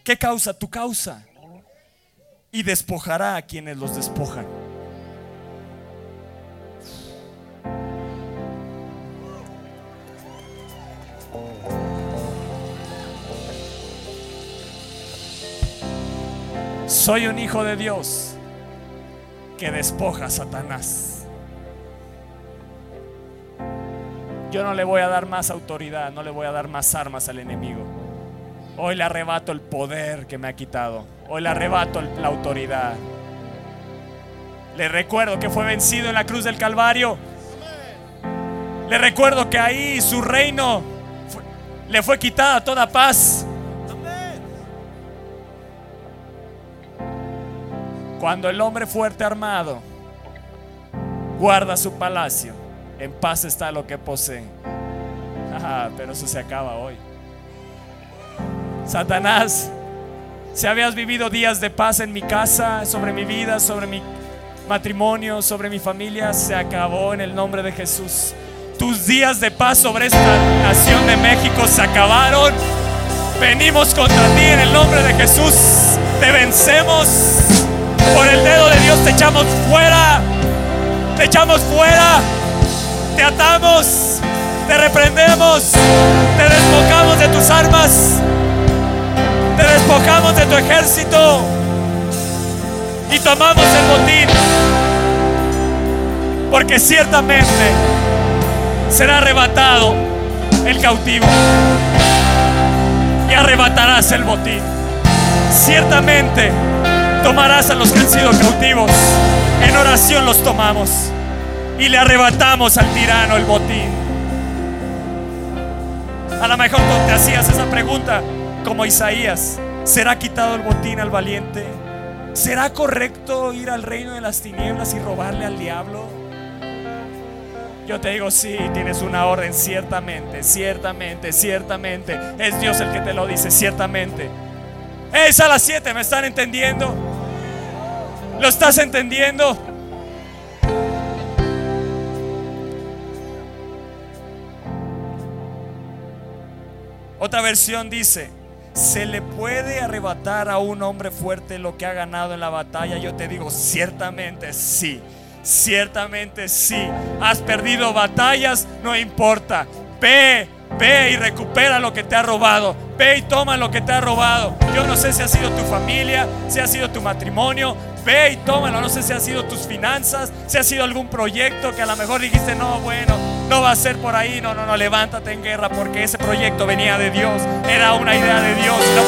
[SPEAKER 1] ¿Qué causa? Tu causa. Y despojará a quienes los despojan. Soy un hijo de Dios que despoja a Satanás. Yo no le voy a dar más autoridad, no le voy a dar más armas al enemigo. Hoy le arrebato el poder que me ha quitado. Hoy le arrebato la autoridad. Le recuerdo que fue vencido en la cruz del Calvario. Le recuerdo que ahí su reino le fue quitada toda paz. Cuando el hombre fuerte armado guarda su palacio, en paz está lo que posee. pero eso se acaba hoy. Satanás, si habías vivido días de paz en mi casa, sobre mi vida, sobre mi matrimonio, sobre mi familia, se acabó en el nombre de Jesús. Tus días de paz sobre esta nación de México se acabaron. Venimos contra ti en el nombre de Jesús. Te vencemos. Por el dedo de Dios te echamos fuera. Te echamos fuera te atamos, Te reprendemos, te despojamos de tus armas, te despojamos de tu ejército y tomamos el botín. Porque ciertamente será arrebatado el cautivo y arrebatarás el botín. Ciertamente tomarás a los que han sido cautivos. En oración los tomamos y le arrebatamos al tirano el botín. A lo mejor tú te hacías esa pregunta como Isaías. ¿Será quitado el botín al valiente? ¿Será correcto ir al reino de las tinieblas y robarle al diablo? Yo te digo, sí, tienes una orden, ciertamente, ciertamente, ciertamente. Es Dios el que te lo dice, ciertamente. Es a las 7, ¿me están entendiendo? ¿Lo estás entendiendo? Otra versión dice, ¿se le puede arrebatar a un hombre fuerte lo que ha ganado en la batalla? Yo te digo, ciertamente sí, ciertamente sí. Has perdido batallas, no importa. Ve, ve y recupera lo que te ha robado. Ve y toma lo que te ha robado. Yo no sé si ha sido tu familia, si ha sido tu matrimonio, Ve y tómalo. No sé si ha sido tus finanzas, si ha sido algún proyecto que a lo mejor dijiste, no, bueno, no va a ser por ahí. No, no, no, levántate en guerra porque ese proyecto venía de Dios. Era una idea de Dios. No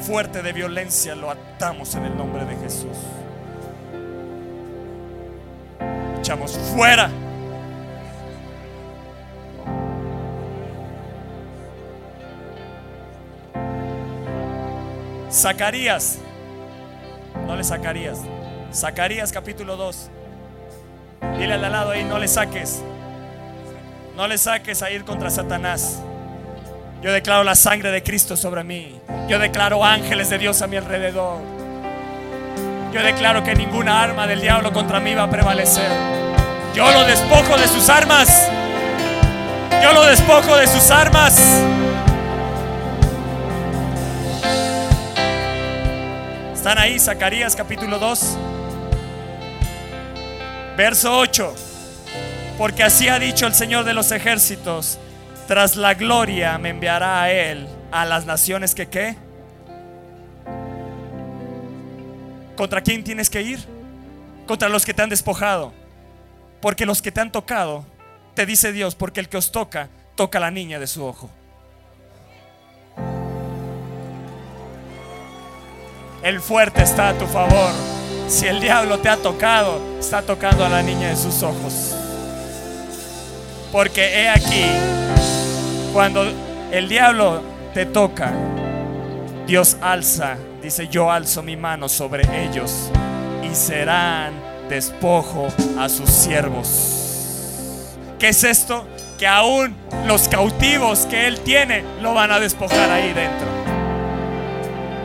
[SPEAKER 1] fuerte de violencia lo atamos en el nombre de Jesús. Echamos fuera Zacarías. No le sacarías. Zacarías capítulo 2. Dile al lado ahí, no le saques. No le saques a ir contra Satanás. Yo declaro la sangre de Cristo sobre mí. Yo declaro ángeles de Dios a mi alrededor. Yo declaro que ninguna arma del diablo contra mí va a prevalecer. Yo lo despojo de sus armas. Yo lo despojo de sus armas. ¿Están ahí? Zacarías capítulo 2, verso 8. Porque así ha dicho el Señor de los ejércitos, tras la gloria me enviará a Él a las naciones que qué. ¿Contra quién tienes que ir? Contra los que te han despojado. Porque los que te han tocado, te dice Dios, porque el que os toca, toca a la niña de su ojo. El fuerte está a tu favor. Si el diablo te ha tocado, está tocando a la niña de sus ojos. Porque he aquí, cuando el diablo te toca, Dios alza, dice, yo alzo mi mano sobre ellos y serán despojo a sus siervos. ¿Qué es esto? Que aún los cautivos que Él tiene lo van a despojar ahí dentro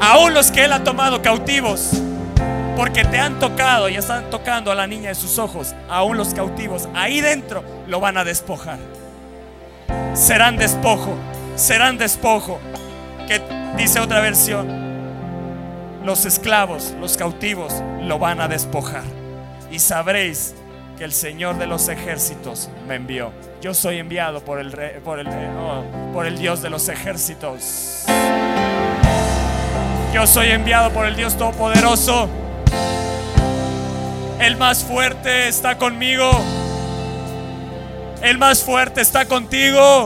[SPEAKER 1] aún los que Él ha tomado cautivos, porque te han tocado y están tocando a la niña de sus ojos, aún los cautivos, ahí dentro lo van a despojar. Serán despojo, serán despojo. Que dice otra versión, los esclavos, los cautivos, lo van a despojar. Y sabréis que el Señor de los ejércitos me envió. Yo soy enviado por el, por el, oh, por el Dios de los ejércitos. Yo soy enviado por el Dios Todopoderoso. El más fuerte está conmigo. El más fuerte está contigo.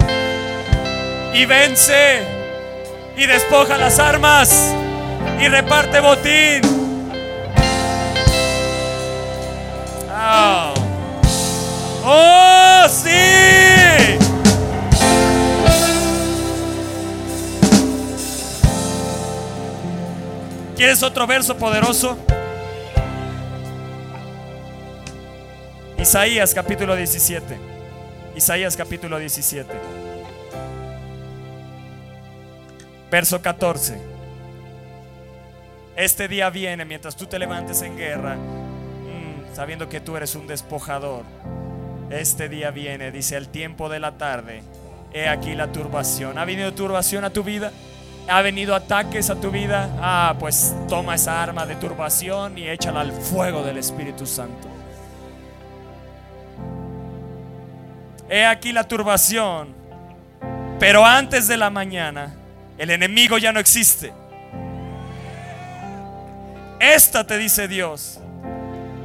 [SPEAKER 1] Y vence. Y despoja las armas. Y reparte botín. Oh, oh sí. ¿Quieres otro verso poderoso? Isaías capítulo 17. Isaías capítulo 17. Verso 14. Este día viene mientras tú te levantes en guerra, mm, sabiendo que tú eres un despojador. Este día viene, dice el tiempo de la tarde. He aquí la turbación. ¿Ha venido turbación a tu vida? ha venido ataques a tu vida, ah, pues toma esa arma de turbación y échala al fuego del Espíritu Santo. He aquí la turbación, pero antes de la mañana el enemigo ya no existe. Esta te dice Dios,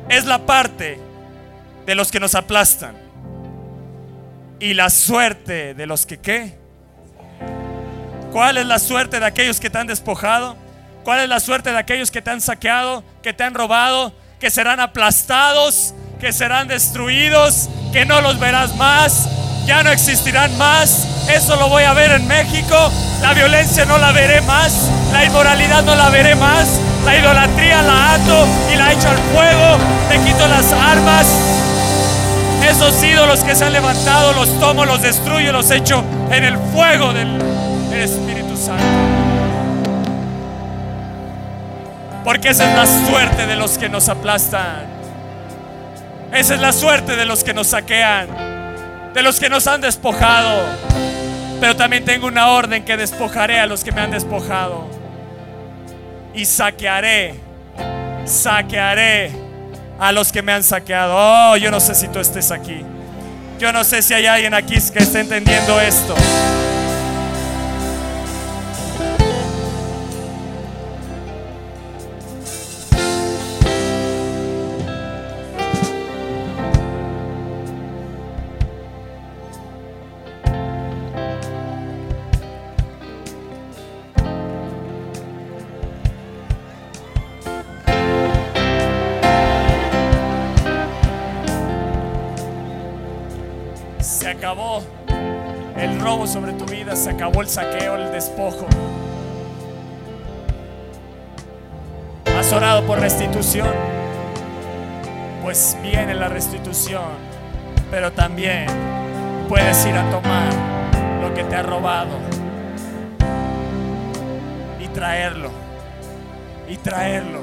[SPEAKER 1] es la parte de los que nos aplastan y la suerte de los que qué. ¿Cuál es la suerte de aquellos que te han despojado? ¿Cuál es la suerte de aquellos que te han saqueado, que te han robado, que serán aplastados, que serán destruidos, que no los verás más, ya no existirán más? Eso lo voy a ver en México. La violencia no la veré más, la inmoralidad no la veré más, la idolatría la ato y la echo al fuego, te quito las armas. Esos ídolos que se han levantado los tomo, los destruyo, los echo en el fuego del Espíritu Santo. Porque esa es la suerte de los que nos aplastan. Esa es la suerte de los que nos saquean, de los que nos han despojado. Pero también tengo una orden que despojaré a los que me han despojado. Y saquearé, saquearé a los que me han saqueado. Oh, yo no sé si tú estés aquí. Yo no sé si hay alguien aquí que esté entendiendo esto. Acabó el robo sobre tu vida, se acabó el saqueo, el despojo. Has orado por restitución, pues viene la restitución, pero también puedes ir a tomar lo que te ha robado y traerlo, y traerlo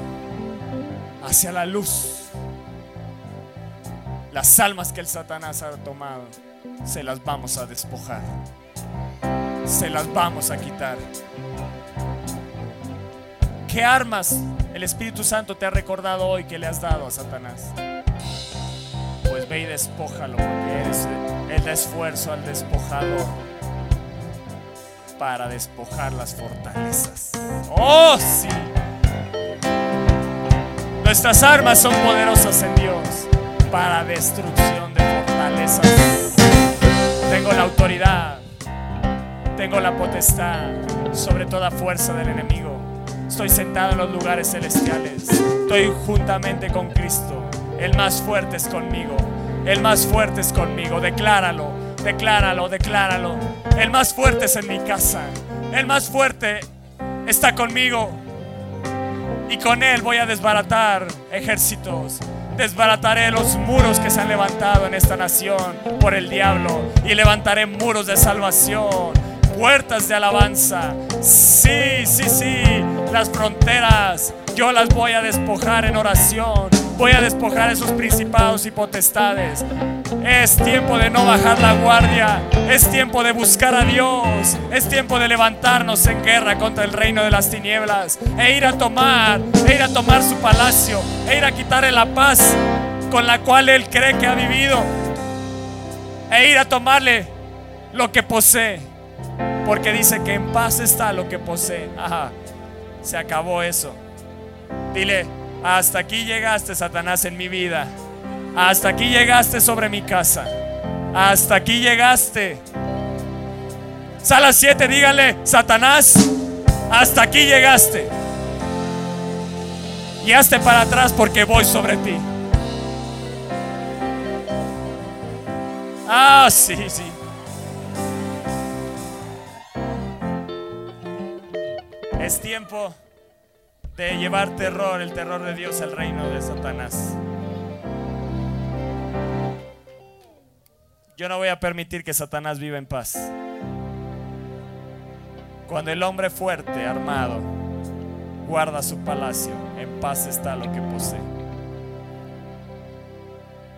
[SPEAKER 1] hacia la luz. Las almas que el Satanás ha tomado se las vamos a despojar. Se las vamos a quitar. ¿Qué armas el Espíritu Santo te ha recordado hoy que le has dado a Satanás? Pues ve y despójalo porque eres el esfuerzo al despojador para despojar las fortalezas. Oh, sí. Nuestras armas son poderosas en Dios para destrucción de fortalezas. Tengo la autoridad, tengo la potestad sobre toda fuerza del enemigo. Estoy sentado en los lugares celestiales. Estoy juntamente con Cristo. El más fuerte es conmigo. El más fuerte es conmigo. Decláralo, decláralo, decláralo. El más fuerte es en mi casa. El más fuerte está conmigo. Y con él voy a desbaratar ejércitos desbarataré los muros que se han levantado en esta nación por el diablo y levantaré muros de salvación, puertas de alabanza. Sí, sí, sí, las fronteras yo las voy a despojar en oración. Voy a despojar esos principados y potestades. Es tiempo de no bajar la guardia. Es tiempo de buscar a Dios. Es tiempo de levantarnos en guerra contra el reino de las tinieblas. E ir a tomar, e ir a tomar su palacio. E ir a quitarle la paz con la cual Él cree que ha vivido. E ir a tomarle lo que posee. Porque dice que en paz está lo que posee. Ajá, se acabó eso. Dile, hasta aquí llegaste, Satanás, en mi vida. Hasta aquí llegaste sobre mi casa. Hasta aquí llegaste. Sala 7, dígale, Satanás, hasta aquí llegaste. Y para atrás porque voy sobre ti. Ah, sí, sí. Es tiempo de llevar terror, el terror de Dios al reino de Satanás. Yo no voy a permitir que Satanás viva en paz. Cuando el hombre fuerte, armado, guarda su palacio, en paz está lo que posee.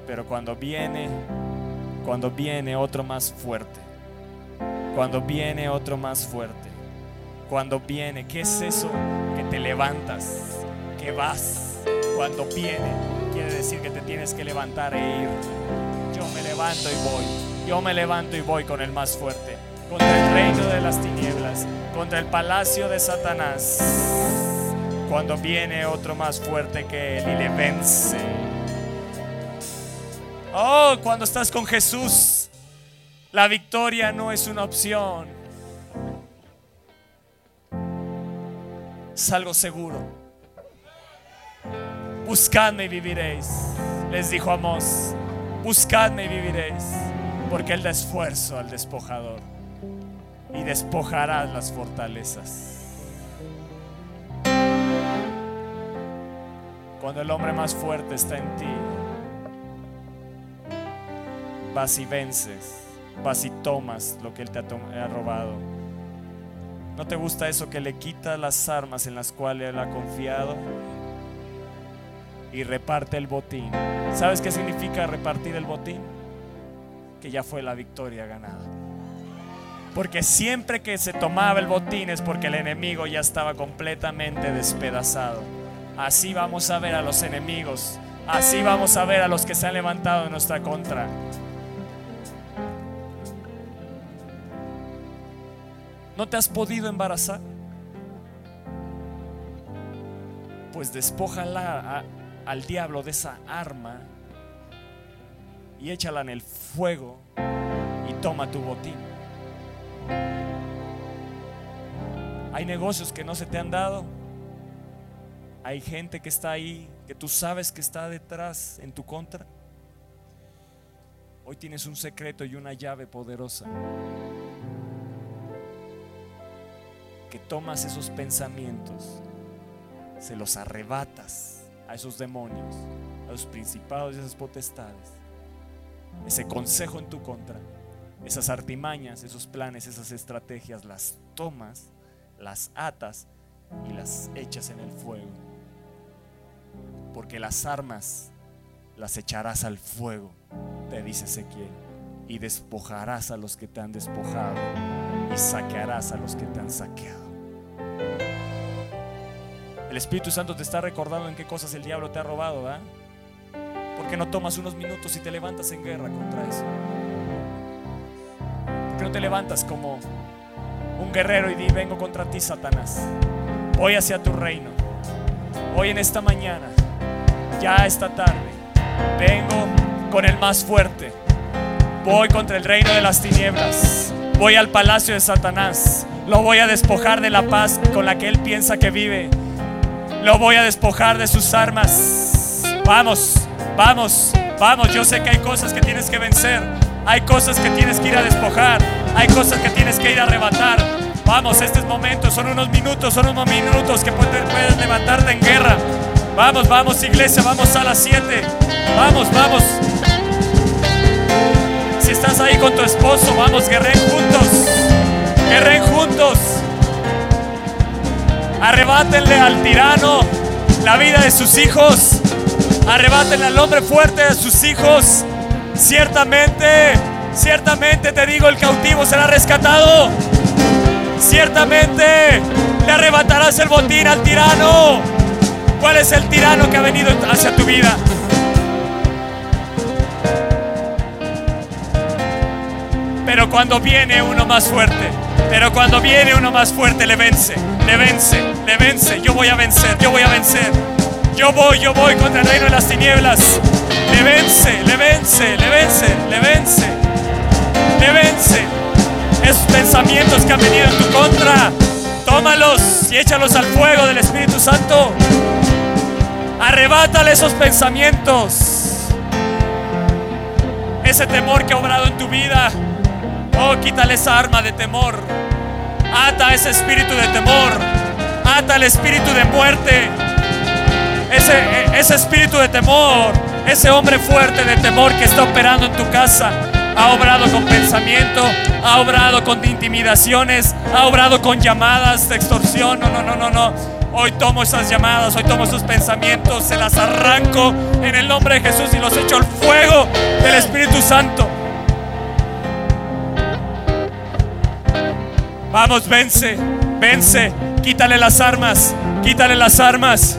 [SPEAKER 1] Pero cuando viene, cuando viene otro más fuerte, cuando viene otro más fuerte, Cuando viene, ¿qué es eso? Que te levantas, que vas. Cuando viene, quiere decir que te tienes que levantar e ir. Yo me levanto y voy. Yo me levanto y voy con el más fuerte. Contra el reino de las tinieblas. Contra el palacio de Satanás. Cuando viene otro más fuerte que él y le vence. Oh, cuando estás con Jesús, la victoria no es una opción. Es algo seguro. Buscadme y viviréis, les dijo Amós. Buscadme y viviréis, porque Él da esfuerzo al despojador y despojarás las fortalezas. Cuando el hombre más fuerte está en ti, vas y vences, vas y tomas lo que Él te ha, robado. ¿No te gusta eso que le quita las armas en las cuales Él ha confiado? Y reparte el botín. ¿Sabes qué significa repartir el botín? Que ya fue la victoria ganada. Porque siempre que se tomaba el botín es porque el enemigo ya estaba completamente despedazado. Así vamos a ver a los enemigos. Así vamos a ver a los que se han levantado en nuestra contra. ¿No te has podido embarazar? Pues despójala al diablo de esa arma y échala en el fuego y toma tu botín. Hay negocios que no se te han dado. Hay gente que está ahí, que tú sabes que está detrás en tu contra. Hoy tienes un secreto y una llave poderosa. Que tomas esos pensamientos, se los arrebatas a esos demonios, a los principados y esas potestades, ese consejo en tu contra, esas artimañas, esos planes, esas estrategias, las tomas, las atas y las echas en el fuego. Porque las armas las echarás al fuego, te dice Ezequiel, y despojarás a los que te han despojado y saquearás a los que te han saqueado. El Espíritu Santo te está recordando en qué cosas el diablo te ha robado, ¿verdad? ¿Por qué no tomas unos minutos y te levantas en guerra contra eso? ¿Por qué no te levantas como un guerrero y di, vengo contra ti, Satanás? Voy hacia tu reino. Hoy en esta mañana, ya esta tarde, vengo con el más fuerte. Voy contra el reino de las tinieblas. Voy al palacio de Satanás. Lo voy a despojar de la paz con la que él piensa que vive. Lo voy a despojar de sus armas. Vamos, vamos, vamos. Yo sé que hay cosas que tienes que vencer. Hay cosas que tienes que ir a despojar. Hay cosas que tienes que ir a arrebatar. Vamos, este es momento. Son unos minutos, son unos minutos que puedes, puedes levantarte en guerra. Vamos, vamos, iglesia. Vamos a las 7. Vamos, vamos. Estás ahí con tu esposo, vamos, guerren juntos. Guerren juntos. Arrebátenle al tirano la vida de sus hijos. Arrebátenle al hombre fuerte de sus hijos. Ciertamente, ciertamente te digo, el cautivo será rescatado. Ciertamente le arrebatarás el botín al tirano. ¿Cuál es el tirano que ha venido hacia tu vida? Pero cuando viene uno más fuerte, pero cuando viene uno más fuerte le vence, le vence, le vence. Yo voy a vencer, yo voy a vencer. Yo voy, yo voy contra el reino de las tinieblas. Le vence, le vence, le vence, le vence, le vence. Esos pensamientos que han venido en tu contra, tómalos y échalos al fuego del Espíritu Santo. Arrebátale esos pensamientos. Ese temor que ha obrado en tu vida Oh, quítale esa arma de temor. Ata ese espíritu de temor. Ata el espíritu de muerte. Ese, ese espíritu de temor. Ese hombre fuerte de temor que está operando en tu casa. Ha obrado con pensamiento. Ha obrado con intimidaciones. Ha obrado con llamadas de extorsión. No, no, no, no, no. Hoy tomo esas llamadas, hoy tomo esos pensamientos, se las arranco en el nombre de Jesús y los echo al fuego del Espíritu Santo. Vamos, vence. Vence, quítale las armas, quítale las armas.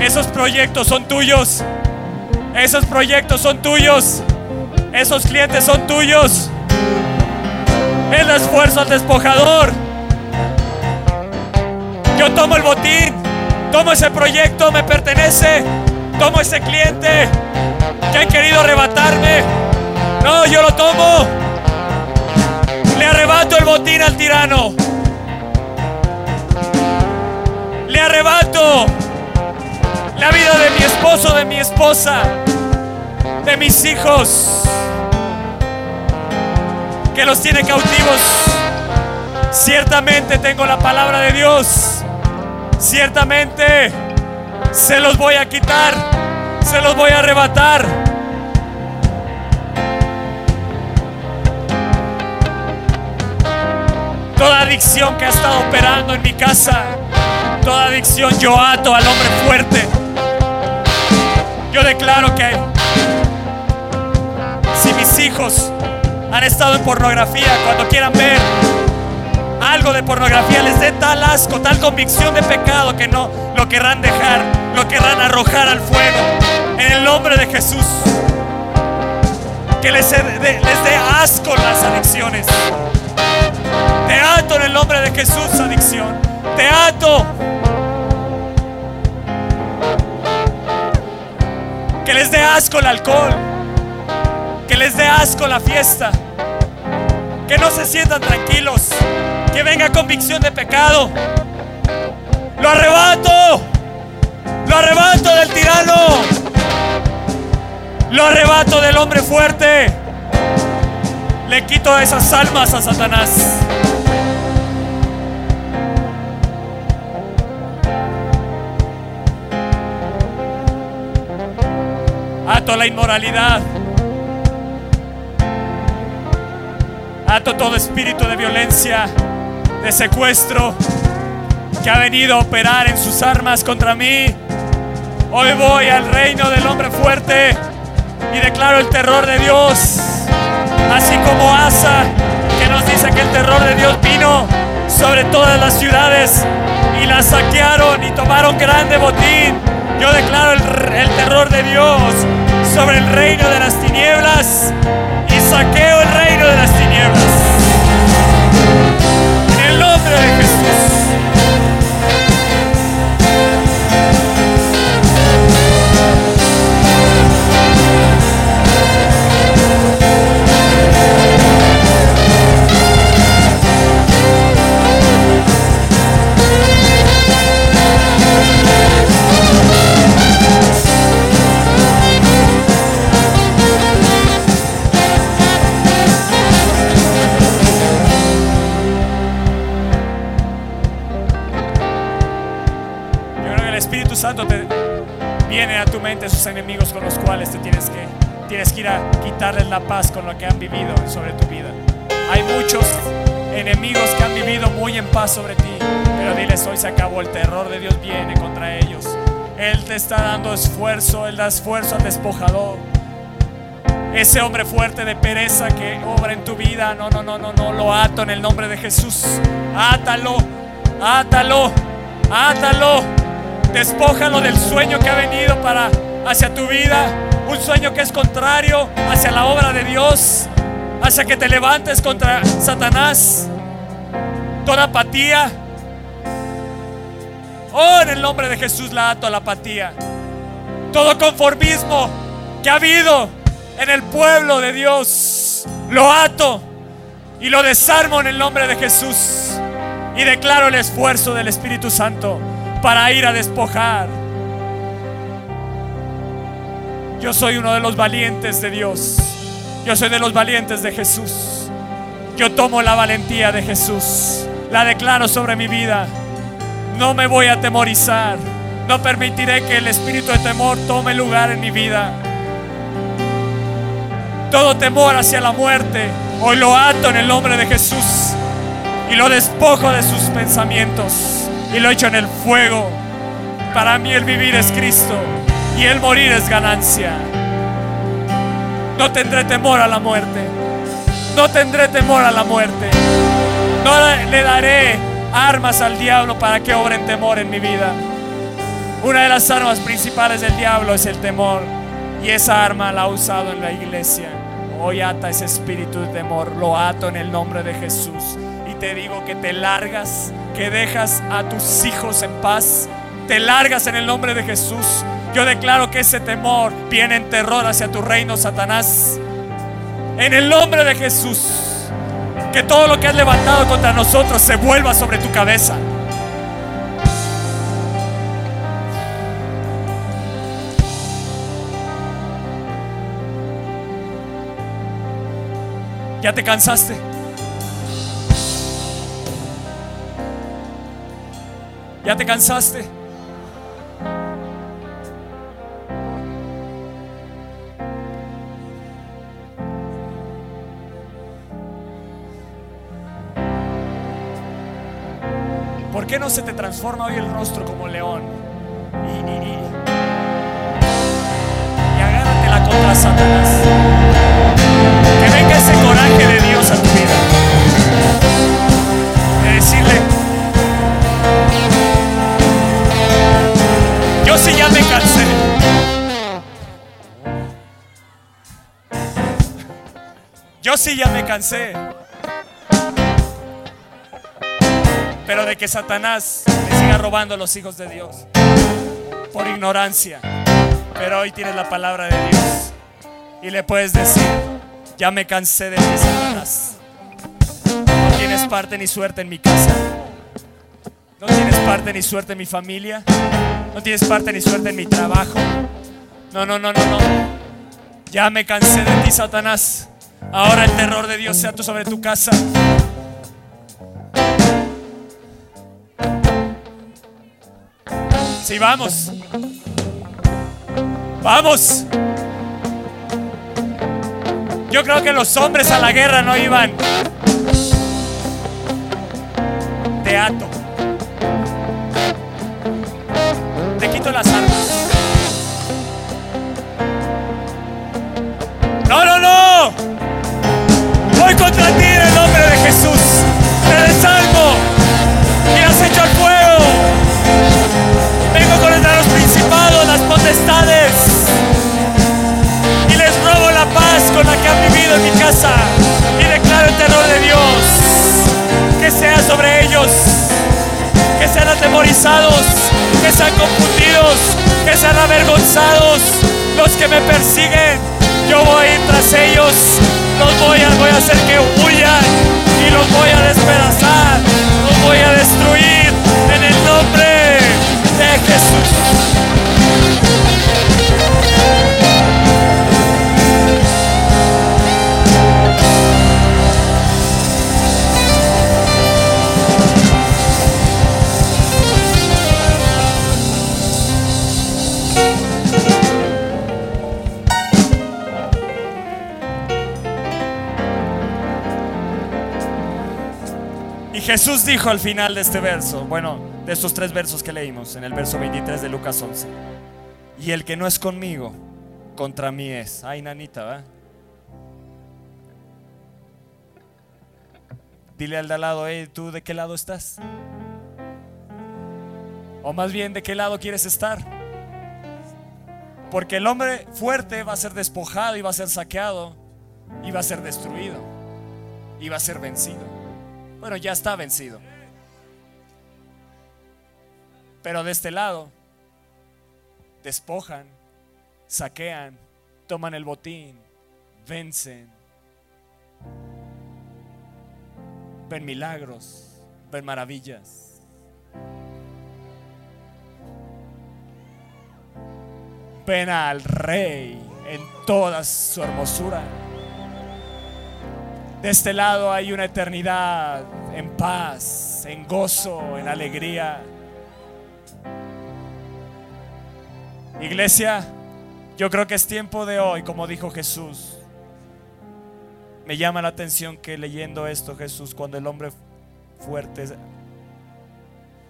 [SPEAKER 1] Esos proyectos son tuyos. Esos proyectos son tuyos. Esos clientes son tuyos. El esfuerzo al despojador. Yo tomo el botín. Tomo ese proyecto, me pertenece. Tomo ese cliente que han querido arrebatarme. No, yo lo tomo. Arrebato el botín al tirano. Le arrebato la vida de mi esposo, de mi esposa, de mis hijos, que los tiene cautivos. Ciertamente tengo la palabra de Dios. Ciertamente se los voy a quitar, se los voy a arrebatar. Toda adicción que ha estado operando en mi casa, toda adicción yo ato al hombre fuerte. Yo declaro que si mis hijos han estado en pornografía, cuando quieran ver algo de pornografía, les dé tal asco, tal convicción de pecado que no lo querrán dejar, lo querrán arrojar al fuego. En el nombre de Jesús. Que les les dé asco las adicciones. Te ato en el nombre de Jesús, adicción. Te ato. Que les dé asco el alcohol. Que les dé asco la fiesta. Que no se sientan tranquilos. Que venga convicción de pecado. Lo arrebato. Lo arrebato del tirano. Lo arrebato del hombre fuerte. Le quito esas almas a Satanás. Ato la inmoralidad. Ato todo espíritu de violencia, de secuestro que ha venido a operar en sus armas contra mí. Hoy voy al reino del hombre fuerte y declaro el terror de Dios. Así como Asa, que nos dice que el terror de Dios vino sobre todas las ciudades y las saquearon y tomaron grande botín. Yo declaro el, el terror de Dios sobre el reino de las tinieblas y saqueo el reino de las tinieblas. En el nombre de sus enemigos con los cuales te tienes que tienes que ir a quitarles la paz con lo que han vivido sobre tu vida. Hay muchos enemigos que han vivido muy en paz sobre ti, pero diles hoy se acabó el terror de Dios viene contra ellos. Él te está dando esfuerzo, él da esfuerzo al despojador. Ese hombre fuerte de pereza que obra en tu vida, no, no, no, no, no, lo ato en el nombre de Jesús. Átalo, átalo, átalo. Despójalo del sueño que ha venido para hacia tu vida, un sueño que es contrario hacia la obra de Dios, hacia que te levantes contra Satanás. Toda apatía. Oh, en el nombre de Jesús la ato a la apatía. Todo conformismo que ha habido en el pueblo de Dios, lo ato y lo desarmo en el nombre de Jesús. Y declaro el esfuerzo del Espíritu Santo para ir a despojar. Yo soy uno de los valientes de Dios. Yo soy de los valientes de Jesús. Yo tomo la valentía de Jesús. La declaro sobre mi vida. No me voy a atemorizar. No permitiré que el espíritu de temor tome lugar en mi vida. Todo temor hacia la muerte, hoy lo ato en el nombre de Jesús y lo despojo de sus pensamientos y lo echo en el fuego. Para mí el vivir es Cristo y el morir es ganancia. No tendré temor a la muerte. No tendré temor a la muerte. No le daré armas al diablo para que obren temor en mi vida. Una de las armas principales del diablo es el temor. Y esa arma la ha usado en la iglesia. Hoy ata ese espíritu de temor. Lo ato en el nombre de Jesús. Y te digo que te largas, que dejas a tus hijos en paz. Te largas en el nombre de Jesús. Yo declaro que ese temor viene en terror hacia tu reino, Satanás. En el nombre de Jesús. Que todo lo que has levantado contra nosotros se vuelva sobre tu cabeza. ¿Ya te cansaste? ¿Ya te cansaste? No se te transforma hoy el rostro como león? Y, y, y, y contra Satanás. Que venga ese coraje de Dios a tu vida. De decirle, yo sí ya me cansé. Yo sí ya me cansé. Pero de que Satanás le siga robando a los hijos de Dios por ignorancia. Pero hoy tienes la palabra de Dios y le puedes decir, ya me cansé de ti, Satanás. No tienes parte ni suerte en mi casa. No tienes parte ni suerte en mi familia. No tienes parte ni suerte en mi trabajo. No, no, no, no, no. Ya me cansé de ti, Satanás. Ahora el terror de Dios sea tú sobre tu casa. Sí, vamos. Vamos. Yo creo que los hombres a la guerra no iban. Te ato. Te quito las armas. Potestades. Y les robo la paz con la que han vivido en mi casa. Y declaro el terror de Dios. Que sea sobre ellos. Que sean atemorizados. Que sean confundidos. Que sean avergonzados. Los que me persiguen. Yo voy tras ellos. Los voy a, voy a hacer que huyan. Y los voy a despedazar. Los voy a destruir. En el nombre de Jesús. Jesús dijo al final de este verso, bueno, de estos tres versos que leímos, en el verso 23 de Lucas 11, y el que no es conmigo, contra mí es. Ay, nanita, ¿va? Dile al de al lado, hey, ¿tú de qué lado estás? O más bien, ¿de qué lado quieres estar? Porque el hombre fuerte va a ser despojado y va a ser saqueado y va a ser destruido y va a ser vencido. Bueno, ya está vencido. Pero de este lado, despojan, saquean, toman el botín, vencen, ven milagros, ven maravillas. Ven al rey en toda su hermosura. De este lado hay una eternidad en paz, en gozo, en alegría. Iglesia, yo creo que es tiempo de hoy, como dijo Jesús. Me llama la atención que leyendo esto Jesús, cuando el hombre fuerte,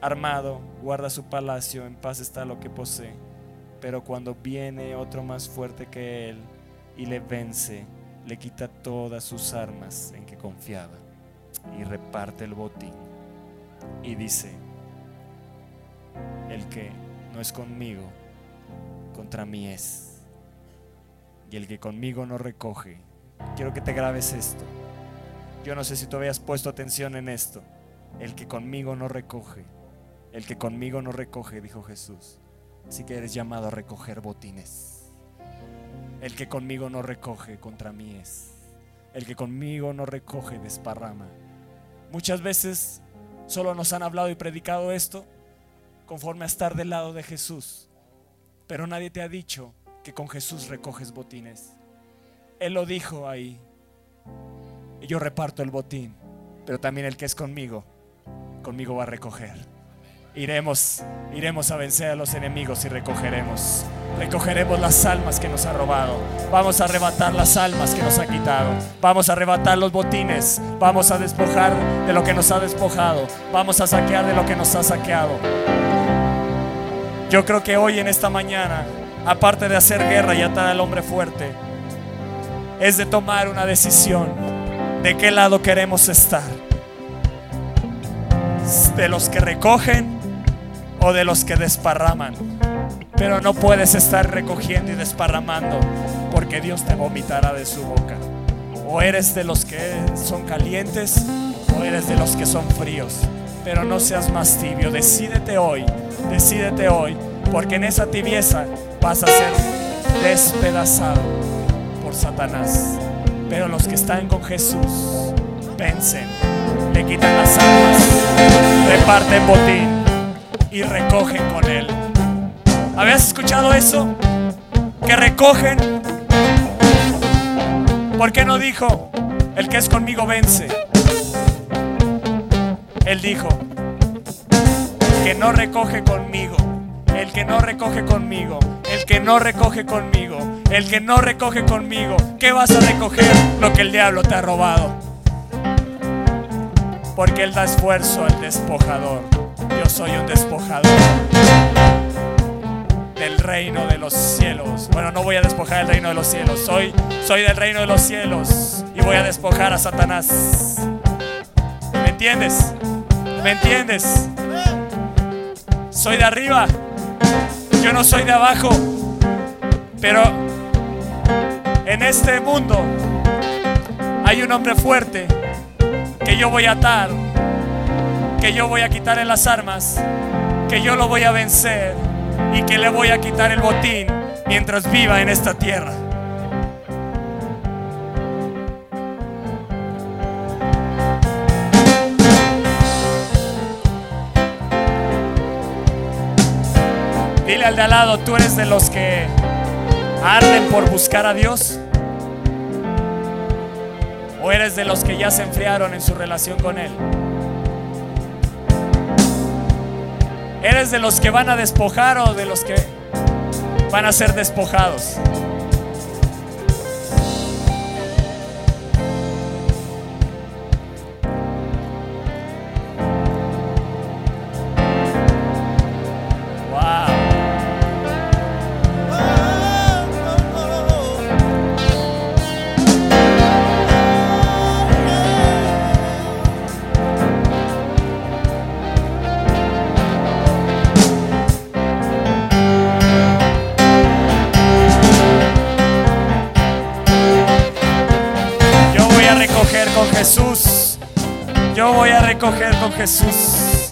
[SPEAKER 1] armado, guarda su palacio, en paz está lo que posee. Pero cuando viene otro más fuerte que él y le vence, le quita todas sus armas en que confiaba. y reparte el botín. Y dice, el que no es conmigo, contra mí es. Y el que conmigo no recoge, quiero que te grabes esto. Yo no sé si tú habías puesto atención en esto. El que conmigo no recoge, el que conmigo no recoge, dijo Jesús. Así que eres llamado a recoger botines. El que conmigo no recoge, contra mí es. El que conmigo no recoge, desparrama. Muchas veces solo nos han hablado y predicado esto conforme a estar del lado de Jesús. Pero nadie te ha dicho que con Jesús recoges botines. Él lo dijo ahí. Y yo reparto el botín, pero también el que es conmigo, conmigo va a recoger. Iremos, iremos a vencer a los enemigos y recogeremos. Recogeremos las almas que nos ha robado. Vamos a arrebatar las almas que nos ha quitado. Vamos a arrebatar los botines. Vamos a despojar de lo que nos ha despojado. Vamos a saquear de lo que nos ha saqueado. Yo creo que hoy en esta mañana, aparte de hacer guerra y atar al hombre fuerte, es de tomar una decisión de qué lado queremos estar. De los que recogen o de los que desparraman. Pero no puedes estar recogiendo y desparramando porque Dios te vomitará de su boca. O eres de los que son calientes o eres de los que son fríos. Pero no seas más tibio. Decídete hoy, decídete hoy, porque en esa tibieza vas a ser despedazado por Satanás. Pero los que están con Jesús vencen, le quitan las almas, reparten botín y recogen con Él. ¿Habías escuchado eso? Que recogen. ¿Por qué no dijo, el que es conmigo vence? Él dijo, que no recoge conmigo, el que no recoge conmigo, el que no recoge conmigo, el que no recoge conmigo, ¿qué vas a recoger? Lo que el diablo te ha robado. Porque Él da esfuerzo al despojador. Soy un despojador del reino de los cielos. Bueno, no voy a despojar el reino de los cielos. Soy, soy del reino de los cielos y voy a despojar a Satanás. ¿Me entiendes? ¿Me entiendes? Soy de arriba. Yo no soy de abajo. Pero en este mundo hay un hombre fuerte que yo voy a atar, que yo voy a quitarle las armas, que yo lo voy a vencer y que le voy a quitar el botín mientras viva en esta tierra. Dile al de al lado, tú eres de los que arden por buscar a Dios. ¿O eres de los que ya se enfriaron en su relación con Él? ¿Eres de los que van a despojar o de los que van a ser despojados? Recoger con Jesús.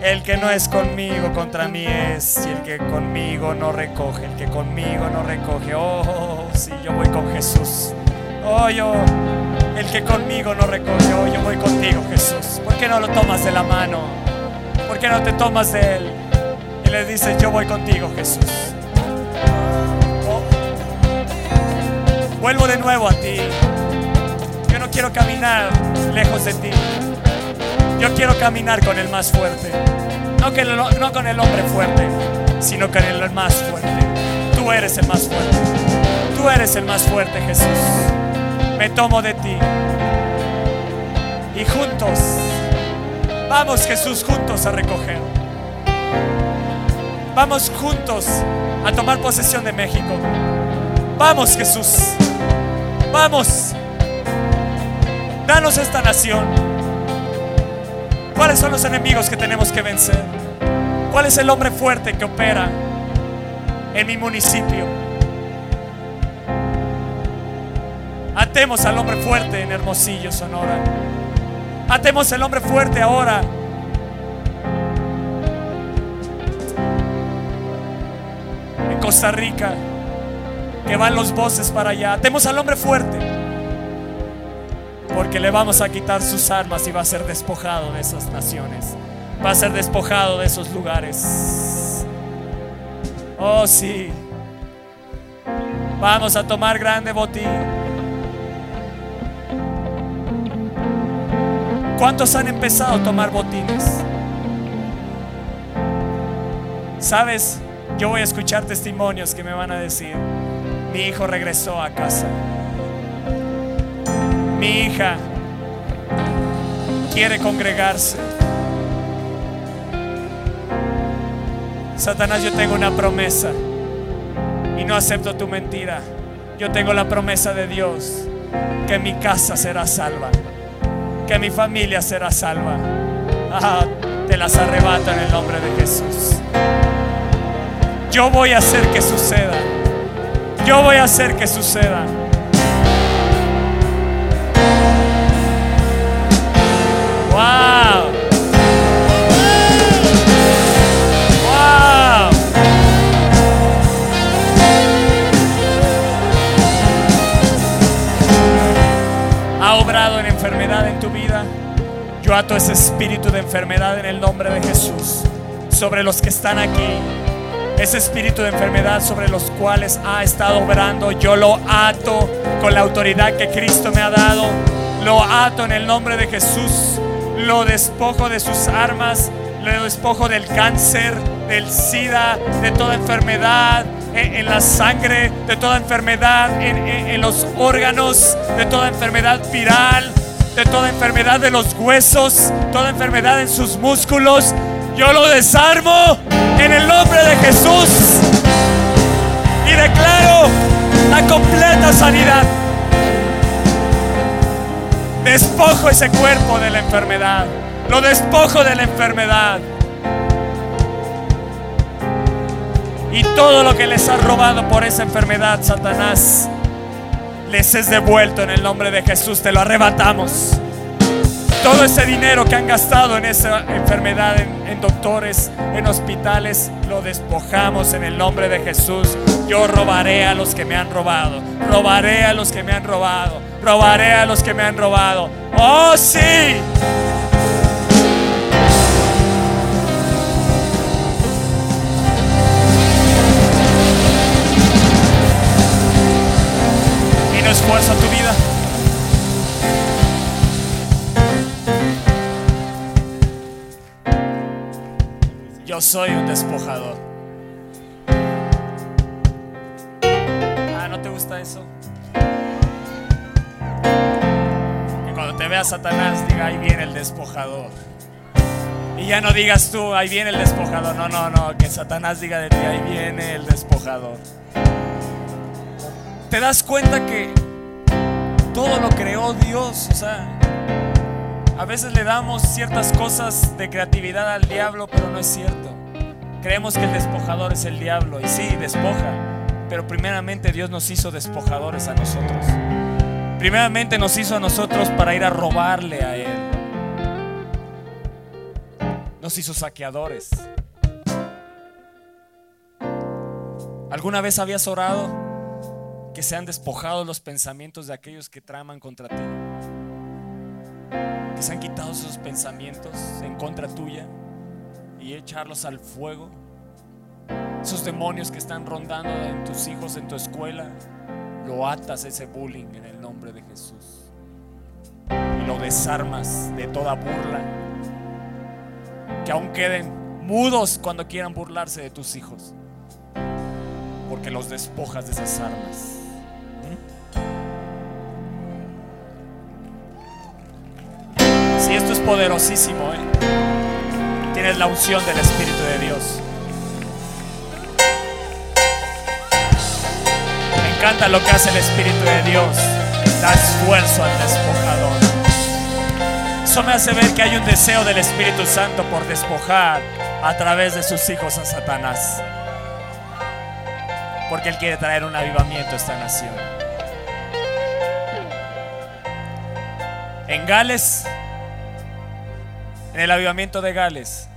[SPEAKER 1] El que no es conmigo contra mí es. Y el que conmigo no recoge. El que conmigo no recoge. Oh, sí, yo voy con Jesús. Oh, yo. El que conmigo no recoge. Oh, yo voy contigo, Jesús. ¿Por qué no lo tomas de la mano? ¿Por qué no te tomas de él? Y le dices, yo voy contigo, Jesús. Oh. Vuelvo de nuevo a ti. Yo no quiero caminar lejos de ti. Yo quiero caminar con el más fuerte. No, con el hombre fuerte, sino con el más fuerte. Tú eres el más fuerte. Tú eres el más fuerte, Jesús. Me tomo de ti. Y juntos, vamos Jesús, juntos a recoger. Vamos juntos a tomar posesión de México. Vamos Jesús. Vamos. Danos esta nación. ¿Cuáles son los enemigos que tenemos que vencer? ¿Cuál es el hombre fuerte que opera en mi municipio? Atemos al hombre fuerte en Hermosillo, Sonora. Atemos el hombre fuerte ahora en Costa Rica, que van los voces para allá. Atemos al hombre fuerte, porque le vamos a quitar sus armas y va a ser despojado de esas naciones, va a ser despojado de esos lugares. Oh, sí. Vamos a tomar grande botín. ¿Cuántos han empezado a tomar botines? ¿Sabes? Yo voy a escuchar testimonios que me van a decir, mi hijo regresó a casa. Mi hija quiere congregarse. Satanás, yo tengo una promesa y no acepto tu mentira. Yo tengo la promesa de Dios que mi casa será salva, que mi familia será salva. Ah, te las arrebata en el nombre de Jesús. Yo voy a hacer que suceda. Yo voy a hacer que suceda. Wow. Enfermedad en tu vida. Yo ato ese espíritu de enfermedad en el nombre de Jesús sobre los que están aquí ese espíritu de enfermedad sobre los cuales ha estado obrando, yo lo ato con la autoridad que Cristo me ha dado. Lo ato en el nombre de Jesús. Lo despojo de sus armas. Lo despojo del cáncer, del SIDA, de toda enfermedad en, la sangre, de toda enfermedad en, en los órganos, de toda enfermedad viral, de toda enfermedad de los huesos, toda enfermedad en sus músculos. Yo lo desarmo en el nombre de Jesús y declaro la completa sanidad. Despojo ese cuerpo de la enfermedad. Lo despojo de la enfermedad. Y todo lo que les ha robado por esa enfermedad, Satanás, les es devuelto en el nombre de Jesús. Te lo arrebatamos. Todo ese dinero que han gastado en esa enfermedad, en, doctores, en hospitales, lo despojamos en el nombre de Jesús. Yo robaré a los que me han robado. Robaré a los que me han robado. Robaré a los que me han robado. Oh, sí. Y no esfuerzo tu Yo soy un despojador. Ah, ¿no te gusta eso? Que cuando te vea Satanás diga, ahí viene el despojador. Y ya no digas tú, ahí viene el despojador. No, no, no, que Satanás diga de ti, ahí viene el despojador. ¿Te das cuenta que todo lo creó Dios? O sea, a veces le damos ciertas cosas de creatividad al diablo, pero no es cierto. Creemos que el despojador es el diablo y sí, despoja, pero primeramente Dios nos hizo despojadores a nosotros. Primeramente nos hizo a nosotros para ir a robarle a Él. Nos hizo saqueadores. ¿Alguna vez habías orado que sean despojados los pensamientos de aquellos que traman contra ti? Que se han quitado esos pensamientos en contra tuya y echarlos al fuego. Esos demonios que están rondando en tus hijos, en tu escuela, lo atas ese bullying en el nombre de Jesús. Y lo desarmas de toda burla. Que aún queden mudos cuando quieran burlarse de tus hijos. Porque los despojas de esas armas. Poderosísimo, ¿eh? tienes la unción del Espíritu de Dios. Me encanta lo que hace el Espíritu de Dios. Da esfuerzo al despojador. Eso me hace ver que hay un deseo del Espíritu Santo por despojar a través de sus hijos a Satanás. Porque Él quiere traer un avivamiento a esta nación. En Gales, en el avivamiento de Gales,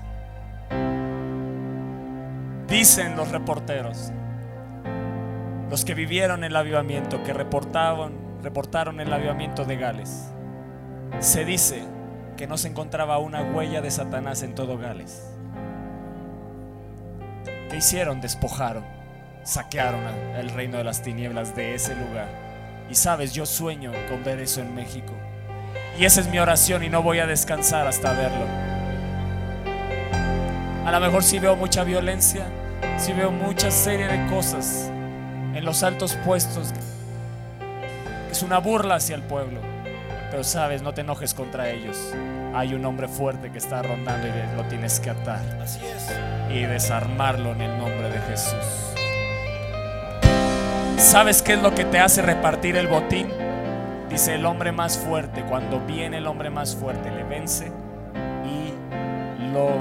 [SPEAKER 1] dicen los reporteros, los que vivieron el avivamiento, que reportaron, reportaron el avivamiento de Gales, se dice que no se encontraba una huella de Satanás en todo Gales. ¿Qué hicieron? Despojaron, saquearon el reino de las tinieblas de ese lugar. Y sabes, yo sueño con ver eso en México. Y esa es mi oración y no voy a descansar hasta verlo. A lo mejor si veo mucha violencia, si veo mucha serie de cosas en los altos puestos, es una burla hacia el pueblo. Pero sabes, no te enojes contra ellos. Hay un hombre fuerte que está rondando y lo tienes que atar.
[SPEAKER 2] Así es.
[SPEAKER 1] Y desarmarlo en el nombre de Jesús. ¿Sabes qué es lo que te hace repartir el botín? Dice el hombre más fuerte, cuando viene el hombre más fuerte, le vence y lo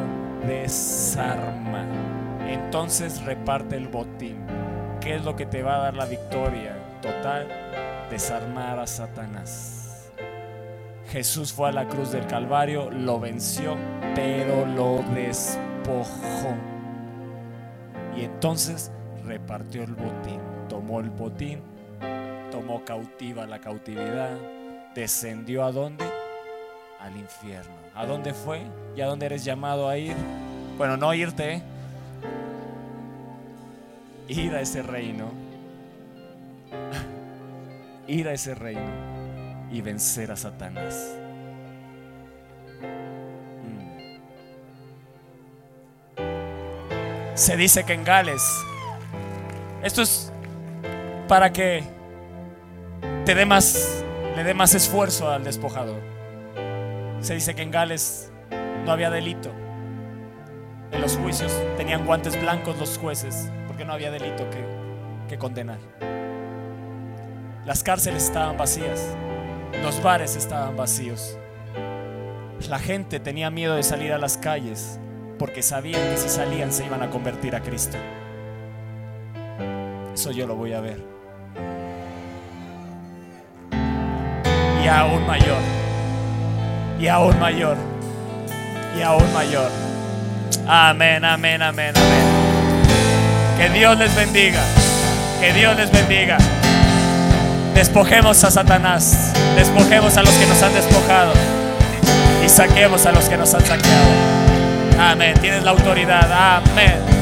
[SPEAKER 1] desarma. Entonces reparte el botín. ¿Qué es lo que te va a dar la victoria total? Desarmar a Satanás. Jesús fue a la cruz del Calvario, lo venció, pero lo despojó. Y entonces repartió el botín, tomó el botín, tomó cautiva la cautividad, descendió a dónde? Al infierno. ¿A dónde fue? ¿Y a dónde eres llamado a ir? Bueno, no irte, ¿eh? ir a ese reino, ir a ese reino y vencer a Satanás. Mm. Se dice que en Gales, esto es para que te dé más, le dé más esfuerzo al despojador. Se dice que en Gales no había delito. En los juicios tenían guantes blancos los jueces porque no había delito que, que condenar. Las cárceles estaban vacías, los bares estaban vacíos. La gente tenía miedo de salir a las calles porque sabían que si salían se iban a convertir a Cristo. Eso yo lo voy a ver. Y aún mayor. Y aún mayor. Y aún mayor. Amén, amén, amén, amén. Que Dios les bendiga. Que Dios les bendiga. Despojemos a Satanás. Despojemos a los que nos han despojado. Y saquemos a los que nos han saqueado. Amén. Tienes la autoridad. Amén.